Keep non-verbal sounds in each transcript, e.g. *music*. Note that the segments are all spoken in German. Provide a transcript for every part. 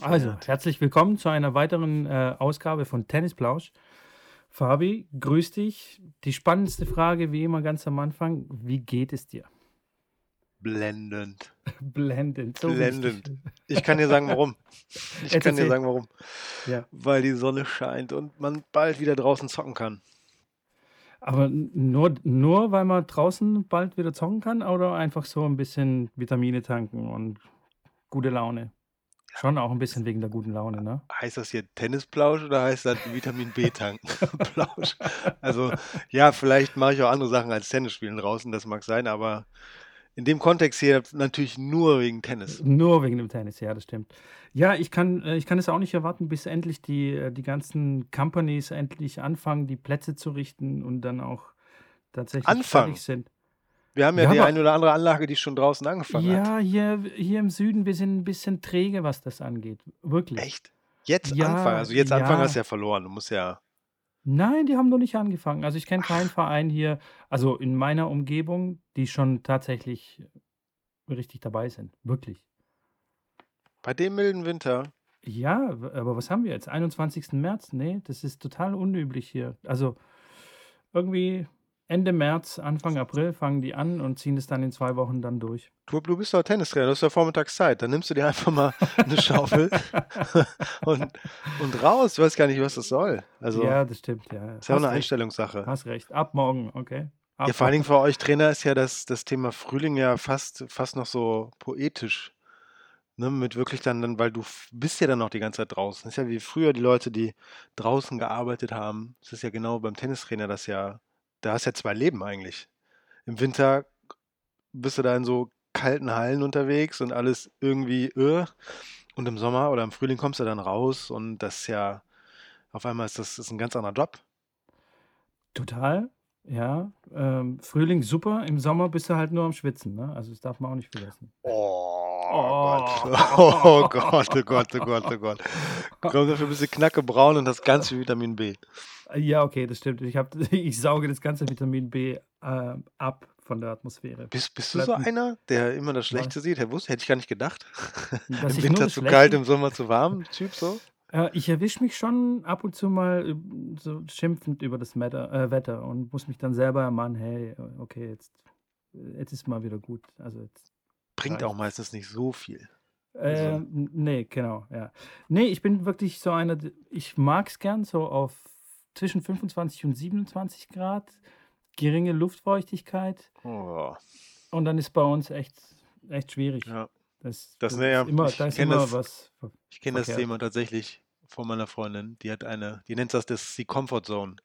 Also, herzlich willkommen zu einer weiteren äh, Ausgabe von Tennisplausch. Fabi, grüß dich. Die spannendste Frage, wie immer ganz am Anfang: Wie geht es dir? Blendend. *laughs* Blendend. So Blendend. Ich kann dir sagen, warum. *laughs* Ich kann dir sagen, warum. Ja. Weil die Sonne scheint und man bald wieder draußen zocken kann. Aber nur, nur weil man draußen bald wieder zocken kann oder einfach so ein bisschen Vitamine tanken und gute Laune? Schon auch ein bisschen wegen der guten Laune, ne? Heißt das hier Tennisplausch oder heißt das Vitamin B-Tanken? *laughs* Plausch. Also, ja, vielleicht mache ich auch andere Sachen als Tennis spielen draußen, das mag sein, aber in dem Kontext hier natürlich nur wegen Tennis. Nur wegen dem Tennis, ja, das stimmt. Ja, ich kann, äh, ich kann es auch nicht erwarten, bis endlich die, äh, die ganzen Companies endlich anfangen, die Plätze zu richten und dann auch tatsächlich Anfangen? fertig sind. Wir haben ja, Ja, die eine oder andere Anlage, die schon draußen angefangen hat. Ja, hier, hier im Süden, wir sind ein bisschen träge, was das angeht. Wirklich. Echt? Jetzt Ja, anfangen? Also jetzt ja. anfangen hast du ja verloren. Du musst ja. Nein, die haben noch nicht angefangen. Also ich kenne keinen Verein hier, also in meiner Umgebung, die schon tatsächlich richtig dabei sind. Wirklich. Bei dem milden Winter. Ja, aber was haben wir jetzt? 21. März? Nee, das ist total unüblich hier. Also irgendwie Ende März, Anfang April fangen die an und ziehen es dann in zwei Wochen dann durch. Du, bist doch Tennistrainer, du hast ja Vormittagszeit. Dann nimmst du dir einfach mal eine Schaufel *laughs* und, und raus. Du weißt gar nicht, was das soll. Also, ja, das stimmt, ja. ist ja auch eine recht, Einstellungssache. Hast recht. Ab morgen, okay. Ab Ja, vor allen Dingen für euch Trainer ist ja das, das Thema Frühling ja fast, fast noch so poetisch. Ne, mit wirklich dann, dann, weil du bist ja dann noch die ganze Zeit draußen. Das ist ja wie früher die Leute, die draußen gearbeitet haben. Das ist ja genau beim Tennistrainer das ja, da hast du ja zwei Leben eigentlich. Im Winter bist du da in so kalten Hallen unterwegs und alles irgendwie äh. Und im Sommer oder im Frühling kommst du dann raus und das ist ja, auf einmal ist das ist ein ganz anderer Job. Total, ja. Ähm, Frühling super, im Sommer bist du halt nur am Schwitzen, ne? Also das darf man auch nicht vergessen. Oh, Gott. Oh *laughs* Gott, oh Gott, oh Gott, oh Gott. *laughs* Komm dafür ein bisschen knackebraun und das ganze Vitamin B. Ja, okay, das stimmt. Ich, hab, *laughs* ich sauge das ganze Vitamin B äh, ab von der Atmosphäre. Bist, bist du so einer, der immer das Schlechte sieht? Herr Wusste, hätte ich gar nicht gedacht. Dass Im Winter zu kalt, im Sommer zu warm, Typ so? Äh, ich erwische mich schon ab und zu mal üb- so schimpfend über das Wetter, äh, Wetter und muss mich dann selber ermahnen, hey, okay, jetzt, jetzt ist mal wieder gut. Also jetzt. Bringt auch meistens nicht so viel. Äh, Also- nee, genau, ja. Nee, ich bin wirklich so einer, ich mag es gern so auf zwischen 25 und 27 Grad, geringe Luftfeuchtigkeit Oh, und dann ist bei uns echt, echt schwierig. ja. Das, Das, das ja, ist immer, ich da ist immer das- was. Ich kenne das. Thema tatsächlich von meiner Freundin. Die hat eine, die nennt das, das die Comfort Zone.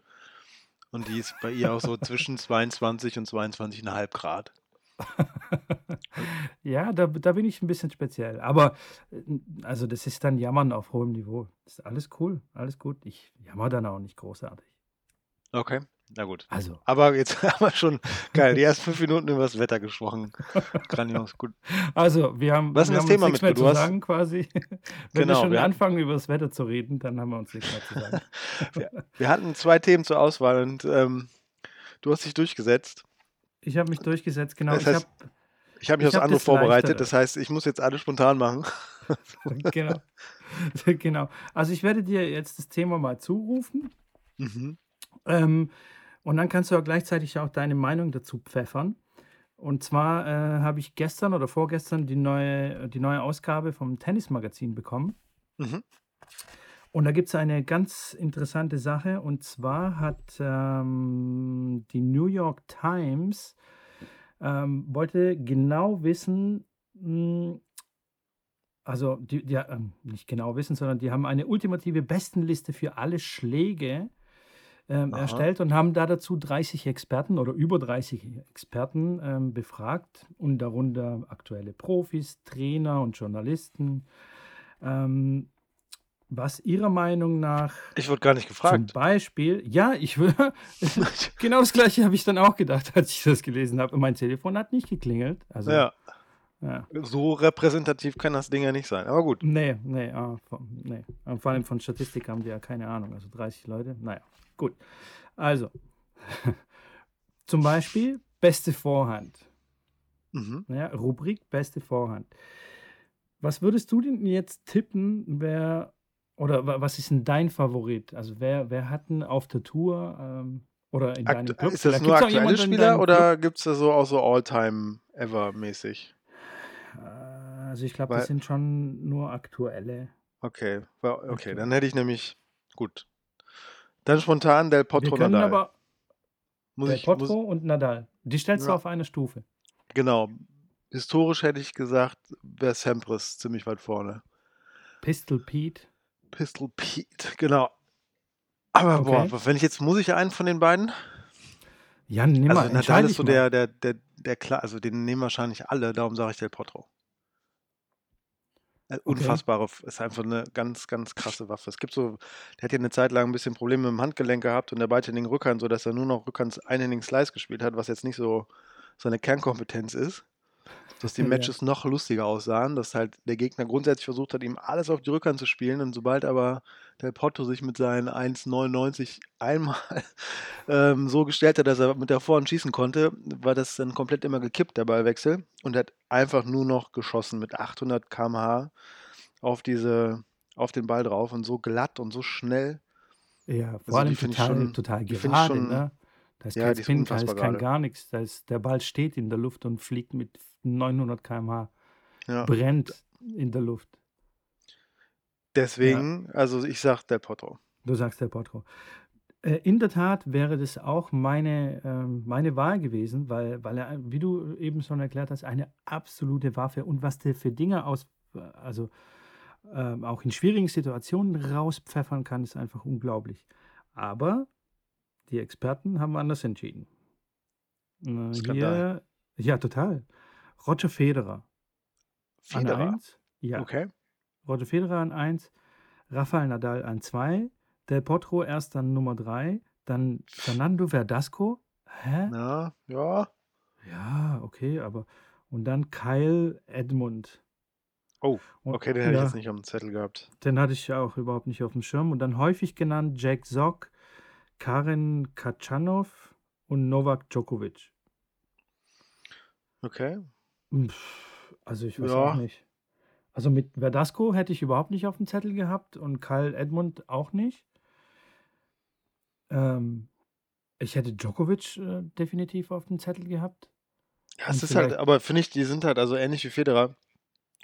Und die ist bei ihr auch so zwischen *laughs* 22 und 22,5 Grad. *laughs* ja, da, da bin ich ein bisschen speziell. Aber äh, also das ist dann Jammern auf hohem Niveau. Das ist alles cool, alles gut. Ich jammer dann auch nicht großartig. Okay, na gut. Also, Aber jetzt *laughs* haben wir schon, geil, die ersten fünf Minuten über das Wetter gesprochen. Grandios, *laughs* gut. also wir haben, Was ist wir das haben Thema, uns nichts mehr Mitko? zu hast- sagen quasi. *laughs* Wenn Genau, wir schon wir- anfangen, über das Wetter zu reden, dann haben wir uns nichts mehr zu sagen. Wir hatten zwei Themen zur Auswahl und ähm, du hast dich durchgesetzt. Ich habe mich durchgesetzt, genau. Das Ich heißt- habe Ich habe mich Ich aufs hab andere das vorbereitet, Leichtere. das heißt, ich muss jetzt alles spontan machen. genau. genau. Also ich werde dir jetzt das Thema mal zurufen. Mhm. Ähm, und dann kannst du ja gleichzeitig auch deine Meinung dazu pfeffern. Und zwar äh, habe ich gestern oder vorgestern die neue, die neue Ausgabe vom Tennismagazin bekommen. Mhm. Und da gibt es eine ganz interessante Sache. Und zwar hat ähm, die New York Times ähm, wollte genau wissen, mh, also die, die, ähm, nicht genau wissen, sondern die haben eine ultimative Bestenliste für alle Schläge ähm, erstellt und haben da dazu 30 Experten oder über 30 Experten ähm, befragt und darunter aktuelle Profis, Trainer und Journalisten. Ähm, was ihrer Meinung nach Ich wurde gar nicht zum gefragt. Beispiel, ja, ich will, *laughs* genau das gleiche habe ich dann auch gedacht, *laughs* als ich das gelesen habe. Und mein Telefon hat nicht geklingelt. Also, ja, ja. so repräsentativ kann das Ding ja nicht sein. Aber gut. Nee, nee, ah, nee. Vor allem von Statistik haben die ja keine Ahnung. Also 30 Leute, naja, gut. Also, *laughs* zum Beispiel beste Vorhand. Mhm. Ja, Rubrik beste Vorhand. Was würdest du denn jetzt tippen, wer oder wa was ist denn dein Favorit? Also, wer wer hat 'n auf der Tour, ähm, oder in deinem Club ist das nur aktuelle Spieler oder gibt's da so auch so All-Time ever mäßig? Äh, also, ich glaube, das sind schon nur aktuelle. Okay, okay, dann hätte ich nämlich gut. Dann spontan Del Wir Potro, können Nadal. aber Muss Del ich muss Potro und Nadal. Die stellst du Ja. auf eine Stufe. Genau. Historisch hätte ich gesagt, wäre Sampras ziemlich weit vorne. Pistol Pete. Pistol Pete, genau. Aber boah, Okay. wenn ich jetzt muss ich einen von den beiden? Ja, nimm Also, mal, Nadal entscheide ist so der der der der klar also, den nehmen wahrscheinlich alle, darum sage ich Del Potro. Äh, Okay. unfassbare ist einfach 'ne ganz, ganz krasse Waffe. Es gibt so der hat ja 'ne Zeit lang 'n bisschen Probleme mit'm Handgelenk gehabt und der beidhändigen Rückhand, sodass er nur noch Rückhands einhändigen Slice gespielt hat, was jetzt nicht so seine Kernkompetenz ist. Dass die Ja. Matches noch lustiger aussahen, dass halt der Gegner grundsätzlich versucht hat, ihm alles auf die Rückhand zu spielen und sobald aber Del Potro sich mit seinen 1,99 einmal, *laughs* ähm, so gestellt hat, dass er mit der Vorhand schießen konnte, war das dann komplett immer gekippt, der Ballwechsel und hat einfach nur noch geschossen mit 800 km/h auf diese auf den Ball drauf und so glatt und so schnell. Ja, vor Also, die allem total schon total schon ne? Da ist ja, kein die ist Spin, da unfassbar ist kein gerade. gar nix. Da ist der Ball steht in der Luft und fliegt mit 900 km/h, Ja. brennt in der Luft. Ja. Deswegen also, ich sage Del Potro. Du sagst Del Potro. Äh, in der Tat wäre das auch meine ähm, meine Wahl gewesen, weil weil er, wie du eben schon erklärt hast, eine absolute Waffe und was der für Dinge aus also, ähm, auch in schwierigen Situationen rauspfeffern kann, ist einfach unglaublich. Aber die Experten haben anders entschieden. Äh, Skandal. hier ja, total. Roger Federer an Federer? 1, ja. Okay. Roger Federer an 1, Rafael Nadal an 2, Del Potro erst an Nummer 3, dann Fernando Verdasco. Hä? Ja, ja. Ja, okay, aber und dann Kyle Edmund. Oh, okay, den hätte ich jetzt ja, nicht aufm Zettel gehabt. den hatte ich auch überhaupt nicht aufm Schirm. Und dann häufig genannt Jack Sock, Karen Khachanov und Novak Djokovic. Okay. Also, ich weiß auch Ja. nicht. Also, mit Verdasco hätte ich überhaupt nicht aufm Zettel gehabt und Kyle Edmund auch nicht. Ähm, ich hätte Djokovic, äh, definitiv aufm Zettel gehabt. Ja, es ist halt aber finde ich, die sind halt also ähnlich wie Federer,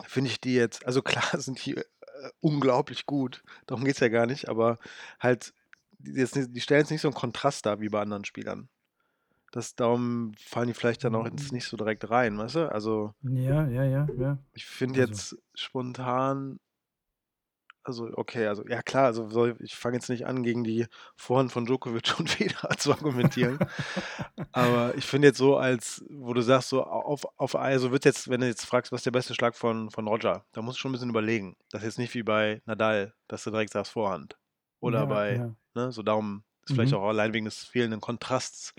finde ich die jetzt also klar *laughs* sind die, äh, unglaublich gut, darum geht's ja gar nicht, aber halt jetzt die stellen jetzt nicht so 'n Kontrast dar wie bei anderen Spielern. Das darum fallen die vielleicht dann auch jetzt Hm. nicht so direkt rein, weißt du? Also Ja, ja, ja, ja. ich finde Also jetzt spontan also, okay, also ja klar, also ich fange jetzt nicht an, gegen die Vorhand von Djokovic *laughs* und Federer zu argumentieren. Aber ich finde jetzt so als wo du sagst, so auf auf also wird jetzt wenn du jetzt fragst, was ist der beste Schlag von von Roger, da musst du schon 'n bisschen überlegen. Das ist jetzt nicht wie bei Nadal, dass du direkt sagst Vorhand. Oder Ja, bei ja. Ne, so darum ist vielleicht Mhm. auch allein wegen des fehlenden Kontrasts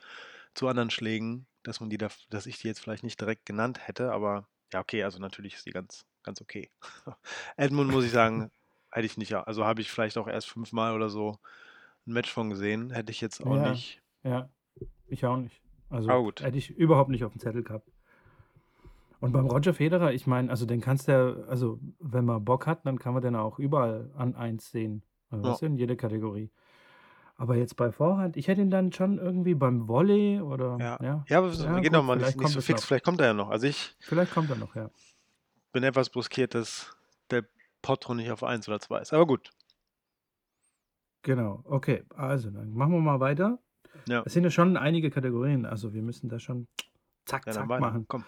zu anderen Schlägen, dass man die da dass ich die jetzt vielleicht nicht direkt genannt hätte, aber ja, okay, also natürlich ist die ganz ganz okay. *laughs* Edmund muss ich sagen, *laughs* hätte ich nicht also habe ich vielleicht auch erst fünfmal oder so 'n Match von gesehen, hätte ich jetzt auch Ja, nicht ja. Ich auch nicht. Also, gut. hätte ich überhaupt nicht aufm Zettel gehabt. Und beim Roger Federer, ich meine, also den kannst du ja also, wenn man Bock hat, dann kann man den auch überall an 1 sehen. Also, Ja. in jeder Kategorie. Aber jetzt bei Vorhand, ich hätte ihn dann schon irgendwie beim Volley oder Ja. ja. Ja, aber wir Ja, gehen doch gut, mal nicht vielleicht nicht kommt so es fix, noch. vielleicht kommt er ja noch. Also, ich Vielleicht kommt er noch, ja. bin etwas brüskiert, dass Del Potro nicht auf 1 oder 2 ist, aber gut. Genau, okay. Also, dann machen wir mal weiter. Ja. Es sind ja schon einige Kategorien, also wir müssen da schon zack, Ja, dann zack weiter. machen. Komm.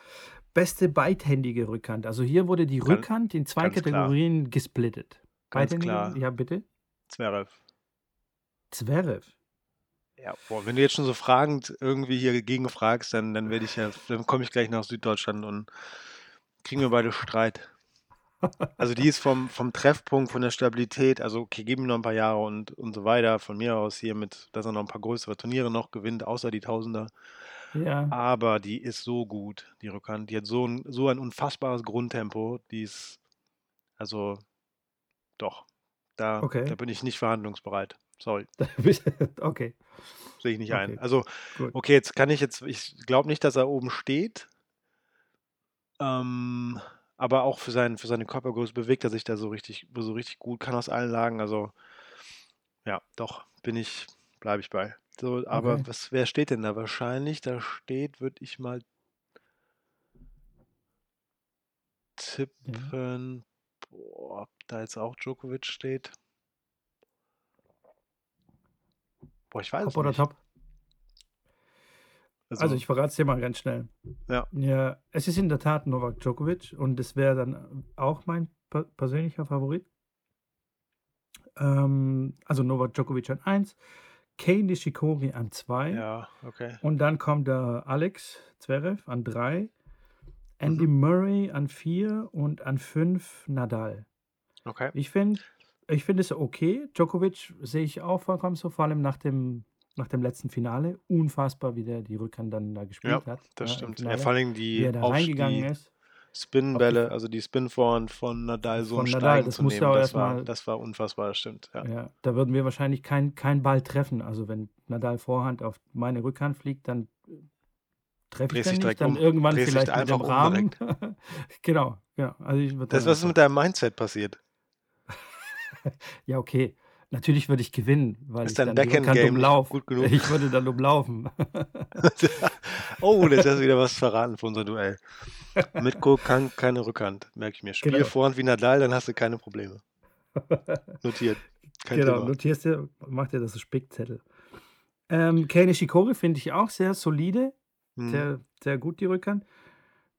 Beste beidhändige Rückhand. Also, hier wurde die Rückhand in 2 ganz klar. Kategorien gesplittet. Ganz Beidhändige klar. ja, bitte? Zverev. Zverev. Ja, boah, wenn du jetzt schon so fragend irgendwie hier gegenfragst, dann dann werde ich ja dann komme ich gleich nach Süddeutschland und kriegen wir beide Streit. Also, die ist vom vom Treffpunkt, von der Stabilität also, okay, gib ihm noch 'n paar Jahre und und so weiter. Von mir aus hier mit dass er noch 'n paar größere Turniere noch gewinnt, außer die Tausender. Ja. Aber die ist so gut, die Rückhand. Die hat so 'n so ein unfassbares Grundtempo. Die ist also doch, da da Okay. bin ich nicht verhandlungsbereit. Sorry. *laughs* Okay. Sehe ich nicht ein. Okay, Also, gut. okay, jetzt kann ich jetzt ich glaube nicht, dass er oben steht. Ähm, aber auch für, sein, für seine Körpergröße bewegt er sich da so richtig, so richtig gut, kann aus allen Lagen. Also ja, doch, bin ich, bleibe ich bei. So, aber Okay. was, wer steht denn da? Wahrscheinlich, da steht, würde ich mal Ja. tippen, boah, ob da jetzt auch Djokovic steht. Boah, ich weiß Top oder nicht. top? Also Also, ich verrate es dir mal ganz schnell. ja, Ja, es ist in der Tat Novak Djokovic und das wäre dann auch mein per persönlicher Favorit. Ähm, also Novak Djokovic an 1, Kei Nishikori an 2 ja, okay. und dann kommt der Alex Zverev an 3, Andy Mhm. Murray an 4 und an 5 Nadal. Okay. Ich finde ich finde es okay. Djokovic sehe ich auch vollkommen so, vor allem nach dem nach dem letzten Finale. Unfassbar, wie der die Rückhand dann da Ja, gespielt hat, das ja, im stimmt. Ja, vor allen Dingen Wie die er da reingegangen die ist. Die Spin-Bälle, also die Spin-Vorhand von Nadal so von Nadal, Steigen das zu nehmen, auch das war, mal das war unfassbar, das stimmt. Ja. ja, da würden wir wahrscheinlich kein kein Ball treffen. Also, wenn Nadal Vorhand auf meine Rückhand fliegt, dann treffe ich dich nicht, dann um. irgendwann vielleicht mit einfach dem um Rahmen. *laughs* Genau, genau. Also, ich würde Das, was ist mit deinem Mindset passiert? *laughs* Ja, okay. Natürlich würde ich gewinnen, weil Ist ich dann die Rückhand Backhand-Game nicht umlaufe. gut genug? Ich würde dann umlaufen. *laughs* oh, jetzt hast du wieder was *laughs* verraten für unser Duell. Mitko kann keine Rückhand, merke ich mir. Spiel Genau. Vorhand wie Nadal, dann hast du keine Probleme. Notiert. Kein Genau, Thema. notierst dir, mach dir das so Spickzettel. Ähm, Kei Nishikori finde ich auch sehr solide, Hm. sehr, sehr gut die Rückhand.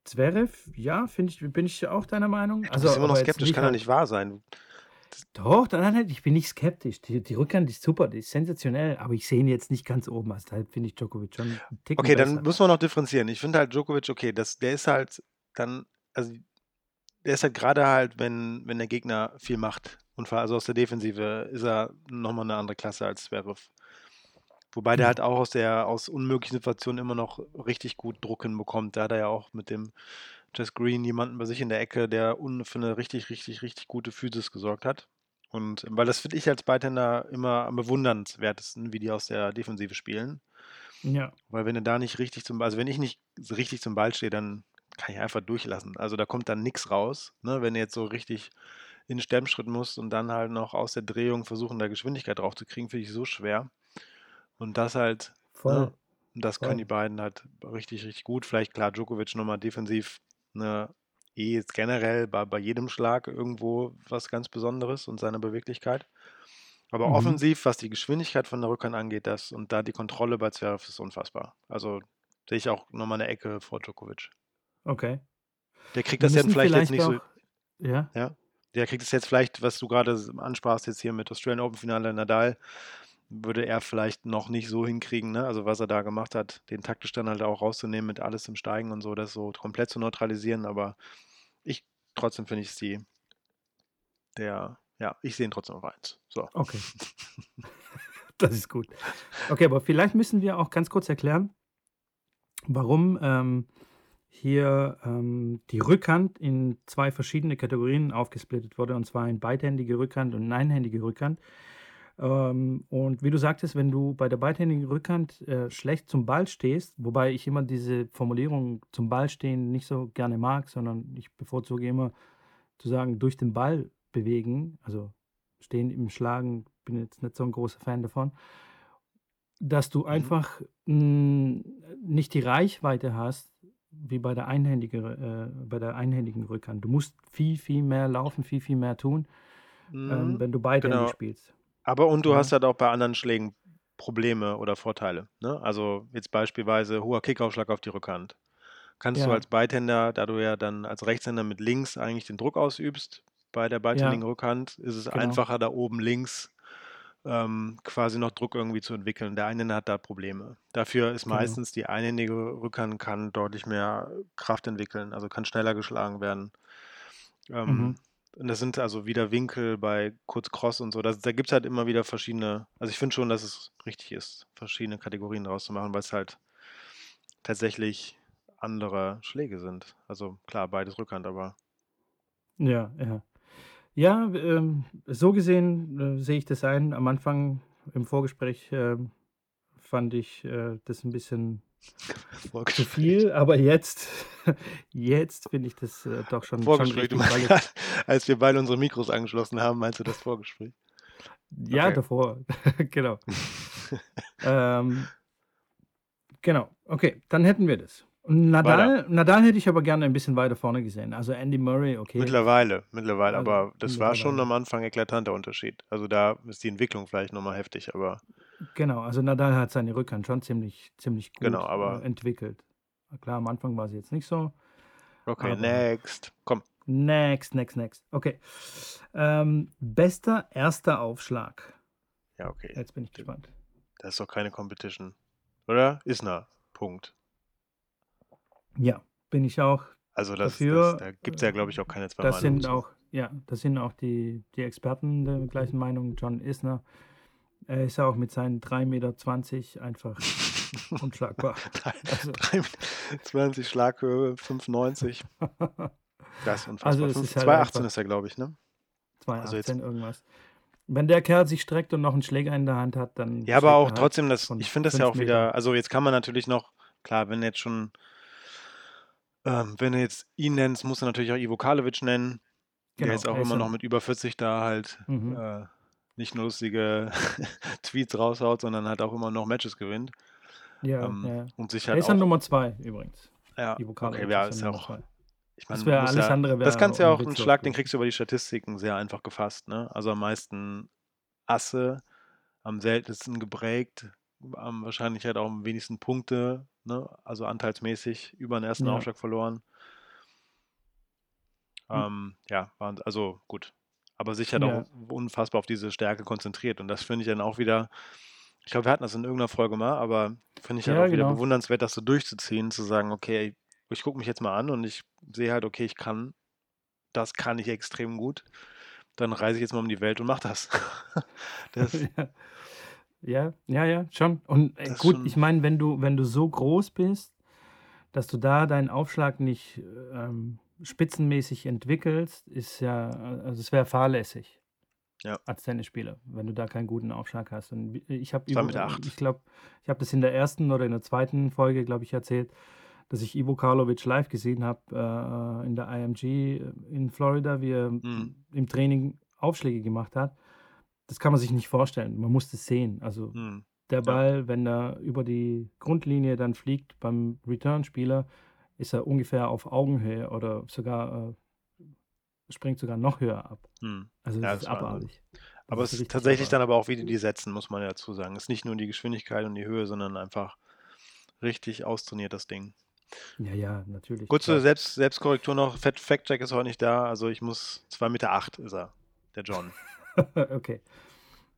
Zverev, ja, finde ich, bin ich auch deiner Meinung. Du Also, bist immer noch skeptisch, kann doch halt, nicht wahr sein. Doch, nein, nein, ich bin nicht skeptisch. Die, die Rückhand ist super, die ist sensationell, aber ich sehe ihn jetzt nicht ganz oben. Also, da finde ich Djokovic schon einen Ticken Okay, dann besser. müssen wir noch differenzieren. Ich finde halt Djokovic, okay, das, der ist halt dann, also der ist halt gerade halt, wenn, wenn der Gegner viel macht und also aus der Defensive ist er nochmal eine andere Klasse als Zverev. Wobei der Genau. halt auch aus der aus unmöglichen Situationen immer noch richtig gut Druck hinbekommt. Da hat er ja auch mit dem Jess Green jemanden bei sich in der Ecke, der für eine richtig, richtig, richtig gute Physis gesorgt hat. Und weil das finde ich als Beitender immer am bewundernswertesten, wie die aus der Defensive spielen. Ja, Weil wenn du da nicht richtig zum, also wenn ich nicht richtig zum Ball stehe, dann kann ich einfach durchlassen. Also da kommt dann nichts raus. Ne? Wenn du jetzt so richtig in den Stemmschritt musst und dann halt noch aus der Drehung versuchen, da Geschwindigkeit drauf zu kriegen, finde ich so schwer. Und das halt, ne? voll, Und das können die voll. beiden halt richtig, richtig gut. Vielleicht klar, Djokovic nochmal defensiv, ne, eh jetzt generell bei, bei jedem Schlag irgendwo was ganz Besonderes und seine Beweglichkeit. Aber Mhm. offensiv, was die Geschwindigkeit von der Rückhand angeht, das und da die Kontrolle bei Zverev ist unfassbar. Also sehe ich auch nochmal eine Ecke vor Djokovic. Okay. Der kriegt das ja müssen vielleicht jetzt vielleicht nicht so, auch, ja, ja, der kriegt es jetzt vielleicht, was du gerade ansprachst, jetzt hier mit Australian Open Finale Nadal, würde er vielleicht noch nicht so hinkriegen, ne? Also was er da gemacht hat, den taktisch dann halt auch rauszunehmen mit alles im Steigen und so, das so komplett zu neutralisieren, aber ich trotzdem finde ich es die, der, ja, ich sehe ihn trotzdem auf eins. So. okay. *laughs* Das ist gut. Okay, aber vielleicht müssen wir auch ganz kurz erklären, warum ähm, hier ähm, die Rückhand in zwei verschiedene Kategorien aufgesplittet wurde, und zwar in beidhändige Rückhand und einhändige Rückhand. Ähm, und wie du sagtest, wenn du bei der beidhändigen Rückhand äh, schlecht zum Ball stehst, wobei ich immer diese Formulierung zum Ball stehen nicht so gerne mag, sondern ich bevorzuge immer zu sagen, durch den Ball bewegen, also stehen im Schlagen, bin jetzt nicht so ein großer Fan davon, dass du Mhm. einfach mh, nicht die Reichweite hast wie bei der, einhändigen, äh, bei der einhändigen Rückhand. Du musst viel, viel mehr laufen, viel, viel mehr tun, ähm, Mhm, wenn du beidhändig genau. spielst. Aber und du Ja. hast halt auch bei anderen Schlägen Probleme oder Vorteile. Ne? Also jetzt beispielsweise hoher Kickaufschlag auf die Rückhand. Kannst du Ja, als Beidhänder, da du ja dann als Rechtshänder mit links eigentlich den Druck ausübst, bei der beidhändigen ja, Rückhand ist es genau. einfacher, da oben links ähm, quasi noch Druck irgendwie zu entwickeln. Der Einhänder hat da Probleme. Dafür ist Genau. meistens die einhändige Rückhand kann deutlich mehr Kraft entwickeln, also kann schneller geschlagen werden. Ähm, Mhm. Und das sind also wieder Winkel bei kurz Cross und so. Das, da gibt es halt immer wieder verschiedene. Also ich finde schon, dass es richtig ist, verschiedene Kategorien draus zu machen, weil es halt tatsächlich andere Schläge sind. Also klar, beides Rückhand, aber Ja, ja. Ja, ähm, so gesehen äh, sehe ich das ein. Am Anfang im Vorgespräch ähm, fand ich äh, das ein bisschen zu viel, aber jetzt, *laughs* jetzt finde ich das äh, doch schon, schon Vorgespräch, du richtig, gerade, *laughs* als wir beide unsere Mikros angeschlossen haben, meinst du das Vorgespräch? ja, Okay. davor, *laughs* genau. Ähm, genau, okay, dann hätten wir das. Und Weiter. Nadal, Nadal hätte ich aber gerne ein bisschen weiter vorne gesehen. Also Andy Murray, okay. Mittlerweile, mittlerweile, Also aber das war schon mittlerweile. am Anfang eklatanter Unterschied. Also da ist die Entwicklung vielleicht nochmal heftig, aber Genau, also Nadal hat seine Rückhand schon ziemlich, ziemlich gut genau, aber äh, entwickelt. Klar, am Anfang war sie jetzt nicht so. okay, next. Komm, Next, next, next. Okay. Ähm, bester erster Aufschlag. ja, okay. Jetzt bin ich gespannt. Das ist doch keine Competition. Oder? Eine. Punkt. Ja, bin ich auch. Also das, Dafür, das da gibt es ja, glaube ich, auch keine zwei Das Meinungen sind zu. auch, ja, das sind auch die, die Experten der gleichen Meinung. John Isner. Er ist ja auch mit seinen 3,20 Meter einfach *laughs* unschlagbar. Drei- Also, 20 Schlaghöhe, 5,90. *laughs* Das ist unfassbar. Also es Fünf- ist halt 2,18 einfach- ist er, glaube ich, ne? 2,18 Also jetzt- irgendwas. Wenn der Kerl sich streckt und noch einen Schläger in der Hand hat, dann. Ja, aber auch halt trotzdem, das, ich finde das ja auch wieder, also jetzt kann man natürlich noch, klar, wenn jetzt schon, ähm, wenn du jetzt ihn nennst, musst du natürlich auch Ivo Karlovic nennen, der Genau, jetzt auch er ist immer ja- noch mit über 40 da halt Mhm. äh, nicht nur lustige *laughs* Tweets raushaut, sondern halt auch immer noch Matches gewinnt Ja, ähm, ja. und sich Er halt ist an auch, Nummer 2 übrigens. ja, Ivo okay, Karlovic ja, ist ist ja auch, zwei. ich Das meine, wäre muss alles ja, andere das wäre kannst du ja auch, einen Schlag, den kriegst du über die Statistiken sehr einfach gefasst, ne? Also am meisten Asse, am seltensten geprägt, am wahrscheinlich halt auch am wenigsten Punkte, ne? Also anteilsmäßig über den ersten Ja. Aufschlag verloren. Hm. Ähm, ja, waren, also gut. Aber sich halt Ja. auch unfassbar auf diese Stärke konzentriert. Und das finde ich dann auch wieder, ich glaube, wir hatten das in irgendeiner Folge mal, aber finde ich halt Ja, auch wieder genau. bewundernswert, das so durchzuziehen, zu sagen, okay, ich gucke mich jetzt mal an und ich sehe halt, okay, ich kann, das kann ich extrem gut. Dann reise ich jetzt mal um die Welt und mache das. *laughs* das *laughs* ja, ja, ja, schon. Und äh, gut, schon- ich meine, wenn du, wenn du so groß bist, dass du da deinen Aufschlag nicht ähm, spitzenmäßig entwickelst, ist ja, also es wäre fahrlässig. Ja. Als Tennisspieler, wenn du da keinen guten Aufschlag hast. Und ich habe ich glaube, ich habe das in der ersten oder in der zweiten Folge, glaube ich, erzählt, dass ich Ivo Karlovic live gesehen habe äh, in der IMG in Florida, wie er Mhm. im Training Aufschläge gemacht hat. Das kann man sich nicht vorstellen. Man muss das sehen. Also hm, der Ball, wenn er über die Grundlinie dann fliegt beim Return-Spieler, ist er ungefähr auf Augenhöhe oder sogar äh, springt sogar noch höher ab. hm. Also Ja, das ist das war- abartig. Aber es ist tatsächlich abartig. dann aber auch, wie die die setzen, muss man ja dazu sagen. Es ist nicht nur die Geschwindigkeit und die Höhe, sondern einfach richtig austrainiert, das Ding. Ja, ja, natürlich. Kurze klar. Selbst, Selbstkorrektur noch. Fact- Fact-Check ist heute nicht da. Also ich muss 2,8 Meter acht ist er, der John. *laughs* okay.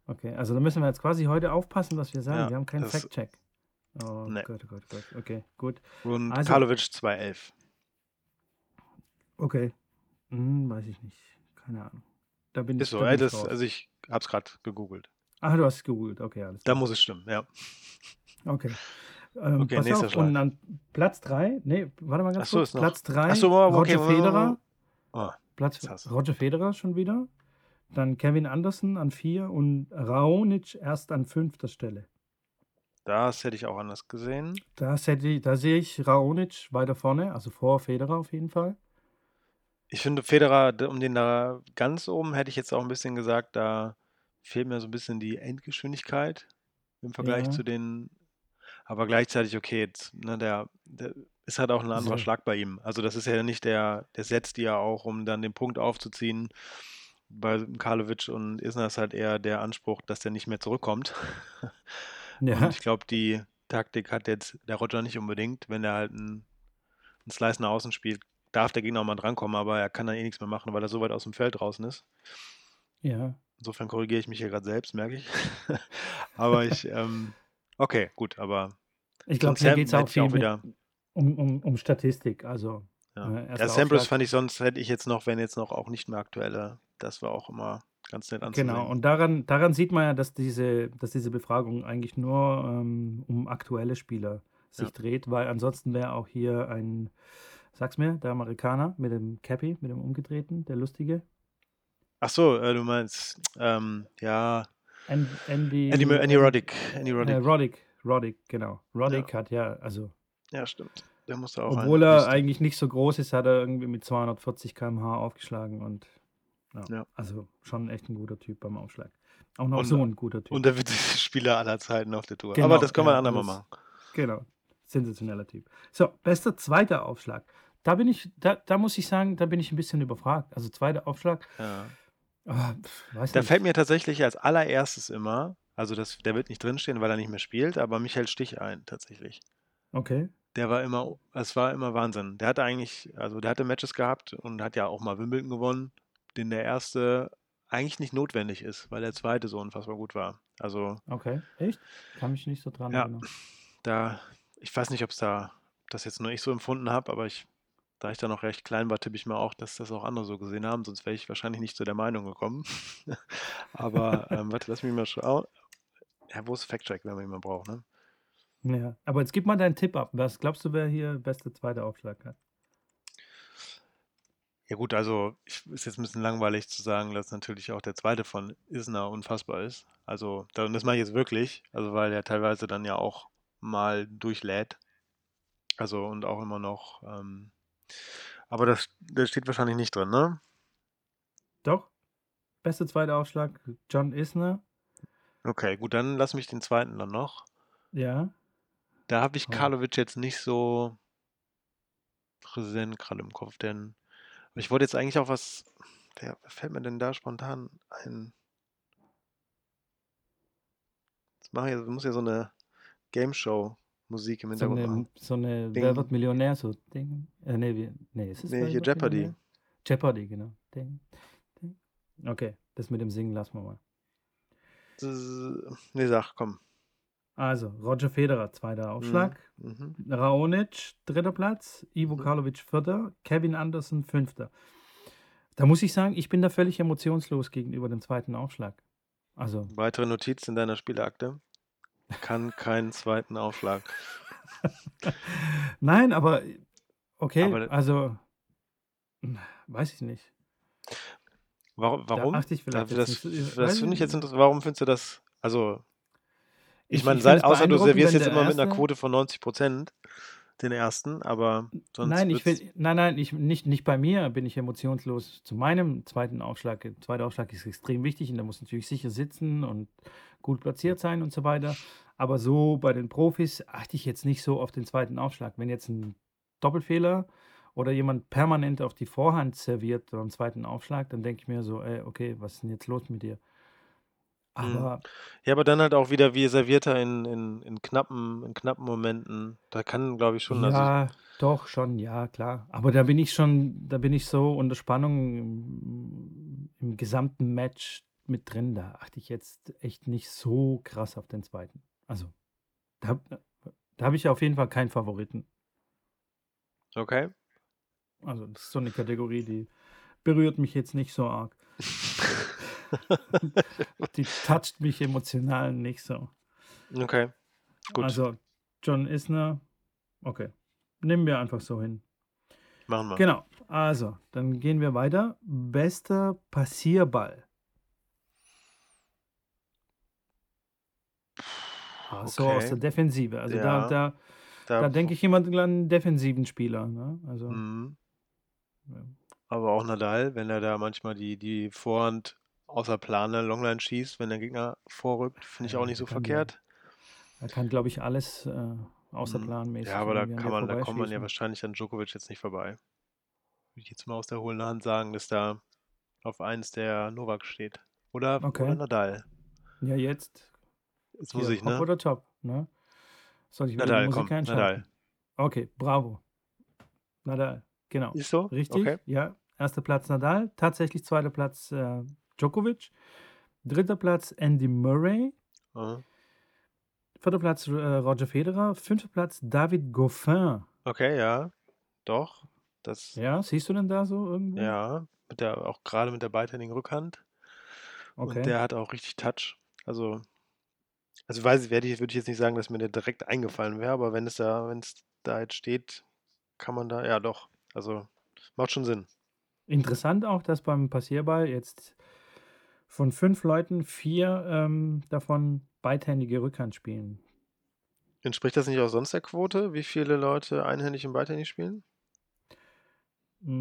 Okay, also da müssen wir jetzt quasi heute aufpassen, was wir sagen. Ja, wir haben keinen Fact-Check. Oh Nee. Gott, oh Gott, oh Gott. Okay, gut. Und Also- Karlovic 2,11. Okay. Hm, weiß ich nicht. Keine Ahnung. Da bin ich, Ist so, da ey, ich das, also ich hab's gerade gegoogelt. Ah, du hast es gegoogelt. Okay, alles Da klar. muss es stimmen, ja. Okay. Ähm, Okay, nächster auf, Schlag. und an Platz 3, nee, warte mal ganz Ach so, kurz. Platz 3, Ach so, okay, Roger Moment, Federer. Oh, Platz. Roger Federer schon wieder. Dann Kevin Anderson an 4 und Raonic erst an fünfter Stelle. Das hätte ich auch anders gesehen. Da, hätte ich- da sehe ich Raonic weiter vorne, also vor Federer auf jeden Fall. Ich finde, Federer, um den da ganz oben hätte ich jetzt auch ein bisschen gesagt, da fehlt mir so ein bisschen die Endgeschwindigkeit im Vergleich Ja. zu den. Aber gleichzeitig, okay, jetzt, ne, der, der ist halt auch ein anderer So. Schlag bei ihm. Also das ist ja nicht der, der setzt die ja auch, um dann den Punkt aufzuziehen. Bei Karlovic und Isner ist halt eher der Anspruch, dass der nicht mehr zurückkommt. *laughs* Ja, Und ich glaube, die Taktik hat jetzt der Roger nicht unbedingt. Wenn er halt einen, einen Slice nach außen spielt, darf der Gegner auch mal drankommen, aber er kann dann eh nichts mehr machen, weil er so weit aus dem Feld draußen ist. ja. Insofern korrigiere ich mich hier gerade selbst, merke ich. *laughs* aber ich, ähm, okay, gut, aber Ich glaube, hier geht es auch viel auch wieder. um, um, um Statistik. Also, Ja, äh, erster Samples fand ich sonst, hätte ich jetzt noch, wenn jetzt noch auch nicht mehr aktuelle, das war auch immer ganz nett anzusehen. Genau, und daran, daran sieht man ja, dass diese, dass diese Befragung eigentlich nur ähm, um aktuelle Spieler sich Ja. dreht, weil ansonsten wäre auch hier ein, sag's mir, der Amerikaner mit dem Cappy, mit dem umgedrehten, der lustige. Ach so, äh, du meinst, ähm, ja, An- Andy, Andy, Andy Roddick, Andy Äh, Roddick. Roddick. Roddick, genau. Ja, Roddick hat ja, also, ja, stimmt. Der musste auch obwohl er eigentlich nicht so groß ist, hat er irgendwie mit 240 km/h aufgeschlagen und ja, Ja. also schon echt ein guter Typ beim Aufschlag. Auch noch Und, so ein guter Typ. und der witzigste *laughs* Spieler aller Zeiten auf der Tour. Aber Genau, das können wir ein andermal machen. genau. Sensationeller Typ. So, bester zweiter Aufschlag. Da bin ich, da, da muss ich sagen, da bin ich ein bisschen überfragt. Also zweiter Aufschlag, Ja. weiß Da fällt mir tatsächlich als allererstes immer, also das, der wird nicht drinstehen, weil er nicht mehr spielt, aber Michael Stich ein, tatsächlich. Okay. Der war immer, es war immer Wahnsinn. Der hatte eigentlich, also der hatte Matches gehabt und hat ja auch mal Wimbledon gewonnen, den der erste eigentlich nicht notwendig ist, weil der zweite so unfassbar gut war. Also Okay. Echt? Kann mich nicht so dran ja, erinnern. da, ich weiß nicht, ob es da, das jetzt nur ich so empfunden habe, aber ich, da ich da noch recht klein war, tippe ich mir auch, dass das auch andere so gesehen haben, sonst wäre ich wahrscheinlich nicht zu der Meinung gekommen. *laughs* aber ähm, warte, lass mich mal schauen. Ja, wo ist Fact-Check, wenn man ihn mal braucht, ne? Ja. Aber jetzt gib mal deinen Tipp ab. Was glaubst du, wer hier beste zweite Aufschlag hat? Ja gut, also ich, ist jetzt ein bisschen langweilig zu sagen, dass natürlich auch der zweite von Isner unfassbar ist. Also und das mache ich jetzt wirklich, also weil er teilweise dann ja auch mal durchlädt. Also und auch immer noch. Ähm, aber das, das steht wahrscheinlich nicht drin, ne? Doch. Beste zweite Aufschlag, John Isner. Okay, gut, dann lass mich den zweiten dann noch. Ja. Da habe ich Oh. Karlovic jetzt nicht so präsent gerade im Kopf, denn ich wollte jetzt eigentlich auch was. Wer, wer fällt mir denn da spontan ein? Das mache ich, muss ja so eine Game Show Musik im So Hintergrund eine, machen. so eine Wer wird Ding. Millionär? So Ding. Äh, nee, wie, nee, ist es Nee, hier Jeopardy. Millionär? Jeopardy, genau. Ding, ding. Okay, das mit dem Singen lassen wir mal. Das- Nee, sag, komm. Also, Roger Federer, zweiter Mhm. Aufschlag. Mhm. Raonic, dritter Platz. Ivo Mhm. Karlovic, vierter. Kevin Anderson, fünfter. Da muss ich sagen, ich bin da völlig emotionslos gegenüber dem zweiten Aufschlag. Also, Weitere Notiz in deiner Spieleakte. Kann keinen zweiten Aufschlag. *laughs* nein, aber okay, Aber also, hm, weiß ich nicht. warum? Da warum? achte ich Das, vielleicht das, so. ich das weiß finde ich jetzt interessant. Warum findest du das? Also, ich Ich, meine, sei, außer du servierst jetzt immer mit einer erste. Quote von 90 Prozent den ersten, aber sonst Nein, ich will, nein, nein, ich, nicht, nicht bei mir bin ich emotionslos zu meinem zweiten Aufschlag. Der zweite Aufschlag ist extrem wichtig und der muss natürlich sicher sitzen und gut platziert sein und so weiter. Aber so bei den Profis achte ich jetzt nicht so auf den zweiten Aufschlag. Wenn jetzt ein Doppelfehler oder jemand permanent auf die Vorhand serviert beim zweiten Aufschlag, dann denke ich mir so, ey, okay, was ist denn jetzt los mit dir? Hm. Aber Ja, aber dann halt auch wieder, wie serviert er in, in, in, knappen, in knappen Momenten. Da kann, glaube ich, schon, also ja, doch, schon, ja, klar. Aber da bin ich schon, da bin ich so unter Spannung im, im gesamten Match mit drin. Da achte ich jetzt echt nicht so krass auf den zweiten. Also, da, da habe ich auf jeden Fall keinen Favoriten. okay. Also, das ist so eine Kategorie, die berührt mich jetzt nicht so arg. *laughs* Die toucht mich emotional nicht so. Okay, gut, Also, John Isner, okay. Nehmen wir einfach so hin. machen wir. Genau, also, dann gehen wir weiter. Bester Passierball. Ah, So aus der Okay, Defensive. Also da, ja, da, da, da denke ich immer an einen defensiven Spieler. Ne? Also, mhm. ja. aber auch Nadal, wenn er da manchmal die, die Vorhand außer Plane Longline schießt, wenn der Gegner vorrückt, finde ich auch ja, nicht der so verkehrt. er kann glaube ich, alles äh, Mhm. Ja, außerplanmäßig aber da kann man, da kommt man ja wahrscheinlich an Djokovic jetzt nicht vorbei. Würde ich jetzt mal aus der hohlen Hand sagen, dass da auf eins der Novak steht. Oder, oder Okay. Nadal. Ja, jetzt Jetzt muss ich, ne? oder Top. Ne? Soll ich wieder Nadal, Musik komm, einschalten? Nadal. Okay, bravo. Nadal, genau. Ist so? Richtig, Okay. ja. Erster Platz Nadal, tatsächlich zweiter Platz äh, Djokovic, dritter Platz Andy Murray, Aha. vierter Platz äh, Roger Federer, fünfter Platz David Goffin. Okay, ja. Doch. Das, Ja, siehst du denn da so irgendwo? ja, mit der, auch gerade mit der beidhändigen Rückhand. Und Okay. der hat auch richtig Touch. Also, also weiß ich, werde ich, würde ich jetzt nicht sagen, dass mir der direkt eingefallen wäre, aber wenn es da, wenn es da jetzt steht, kann man da, ja doch. Also macht schon Sinn. Interessant auch, dass beim Passierball jetzt von fünf Leuten vier ähm, davon beidhändige Rückhand spielen. Entspricht das nicht auch sonst der Quote, wie viele Leute einhändig und beidhändig spielen?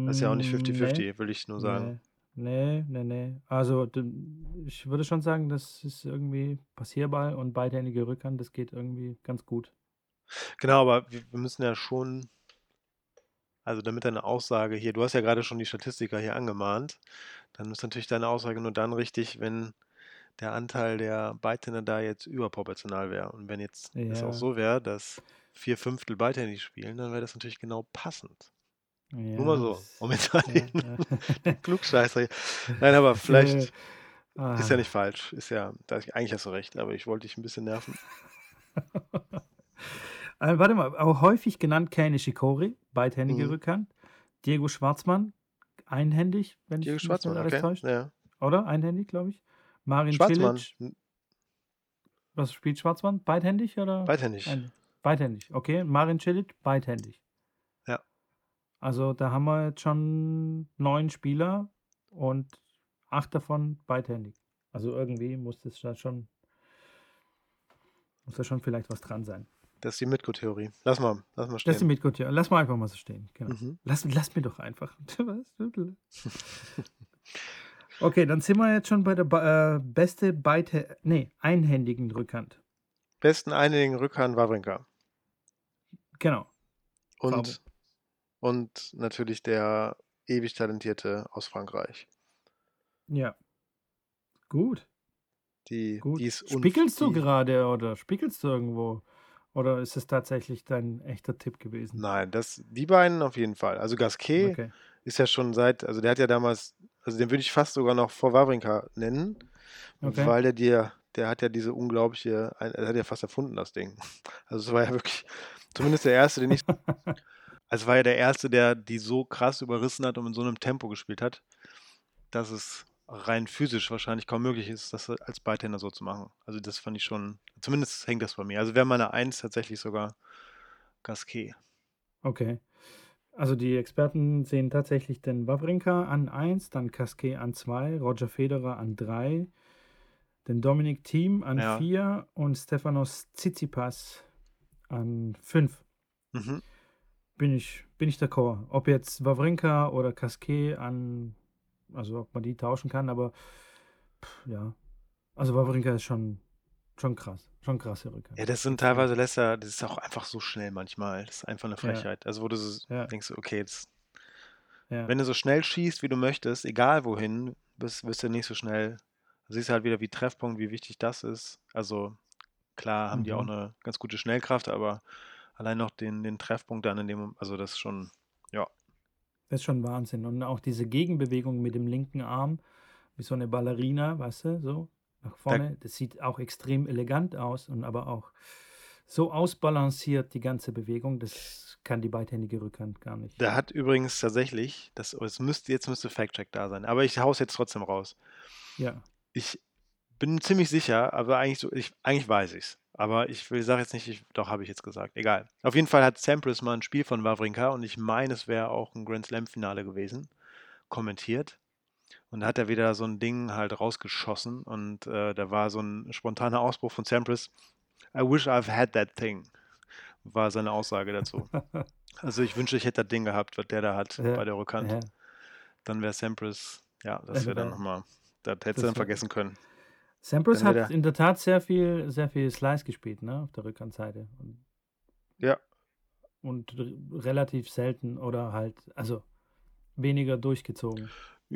Das ist ja auch nicht Hm, ne, 50-50, will ich nur sagen. ne, ne, ne, ne. Also, ich würde schon sagen, das ist irgendwie passierbar und beidhändige Rückhand, das geht irgendwie ganz gut. Genau, aber wir müssen ja schon also, damit deine Aussage hier du hast ja grade schon die Statistiker hier angemahnt, dann ist natürlich deine Aussage nur dann richtig, wenn der Anteil der Beidhänder da jetzt überproportional wäre. Und wenn jetzt es auch Ja. so wäre, dass 4/5 beidhändig spielen, dann wäre das natürlich genau passend. Nur mal Ja, so, um jetzt *laughs* ja, den ja. *laughs* Klugscheißer hier nein, aber *laughs* vielleicht ist ja nicht Ah. falsch. Ist ja eigentlich hast du recht, aber ich wollte dich 'n bisschen nerven. Äh, warte mal, auch häufig genannt Kei Nishikori, beidhändige Mhm. Rückhand. Diego Schwartzmann, einhändig, wenn Diego ich mich nicht Schwartzmann, alles okay, täuscht. ja. Oder? Einhändig, glaube ich. Marin Schwartzmann, Cilic Was spielt Schwartzmann? Beidhändig oder Beidhändig. ein beidhändig, okay. Marin Cilic, beidhändig. Ja. Also, da haben wir jetzt schon 9 Spieler und 8 davon beidhändig. Also, irgendwie muss das da schon muss da schon vielleicht was dran sein. Das ist die Mitko-Theorie. Lass mal lass mal Das ist die stehen. Mitko-Theorie. Lass mal einfach mal so stehen, genau. Mhm. Lass lass mir doch einfach. *laughs* *laughs* Okay, dann sind wir jetzt schon bei der äh, beste beidhä ne, einhändigen Rückhand. Besten einhändigen Rückhand Wawrinka. Genau. Und und natürlich der ewig Talentierte aus Frankreich. Ja. Gut. Die Gut. die ist Spickelst du gerade oder spickelst du irgendwo? Oder ist es tatsächlich dein echter Tipp gewesen? Nein, das die beiden auf jeden Fall. Also, Gasquet Okay. ist ja schon seit also, der hat ja damals also, den würde ich fast sogar noch vor Wawrinka nennen, Okay. weil der dir der hat ja diese unglaubliche er hat ja fast erfunden, das Ding. *laughs* Also, es war ja wirklich zumindest der erste, den ich *laughs* also, war ja der erste, der die so krass überrissen hat und in so 'nem Tempo gespielt hat, dass es rein physisch wahrscheinlich kaum möglich ist, das als Beidhänder so zu machen. Also, das fand ich schon zumindest hängt das bei mir. Also, wäre meine 1 tatsächlich sogar Gasquet. Okay. Also, die Experten sehen tatsächlich den Wawrinka an 1, dann Gasquet an 2, Roger Federer an 3, den Dominic Thiem an Ja. 4 und Stefanos Tsitsipas an 5. Mhm. Bin ich bin ich d'accord. Ob jetzt Wawrinka oder Gasquet an also, ob man die tauschen kann, aber ja. Also, Wawrinka ist schon schon krass. Schon krasse Rückhand. Ja, das sind teilweise lässt er das ist auch einfach so schnell manchmal. Das ist einfach 'ne Ja. Frechheit. Also, wo du s Ja. denkst, okay, jetzt Ja. wenn du so schnell schießt, wie du möchtest, egal wohin, wirst wirst du nicht so schnell du siehst halt wieder, wie Treffpunkt, wie wichtig das ist. Also, klar haben die auch Mhm. 'ne ganz gute Schnellkraft, aber allein noch den den Treffpunkt dann in dem also, das ist schon ja. Das ist schon Wahnsinn. Und auch diese Gegenbewegung mit dem linken Arm, wie so 'ne Ballerina, weißt du, so nach Da vorne. Das sieht auch extrem elegant aus und aber auch so ausbalanciert, die ganze Bewegung, das kann die beidhändige Rückhand gar nicht. Der hat übrigens tatsächlich das es müsste jetzt müsste Fact-Check da sein, aber ich haue es jetzt trotzdem raus. Ja. Ich bin ziemlich sicher, aber eigentlich so ich eigentlich weiß ich's, aber ich sage jetzt nicht ich doch, habe ich jetzt gesagt. Egal. Auf jeden Fall hat Sampras mal 'n Spiel von Wawrinka und ich meine, es wäre auch 'n Grand-Slam-Finale gewesen, kommentiert. Und da hat er wieder so 'n Ding halt rausgeschossen und, äh, da war so 'n spontaner Ausbruch von Sampras: „I wish I've had that thing“, war seine Aussage dazu. *laughs* Also, ich wünschte, ich hätte das Ding gehabt, was der da hat Ja, bei der Rückhand. ja. Dann wäre Sampras ja, das wäre dann da noch mal das hättest du dann vergessen können. Sampras hat in der Tat sehr viel sehr viel Slice gespielt, ne, auf der Rückhandseite und Ja. und relativ selten oder halt also, weniger durchgezogen.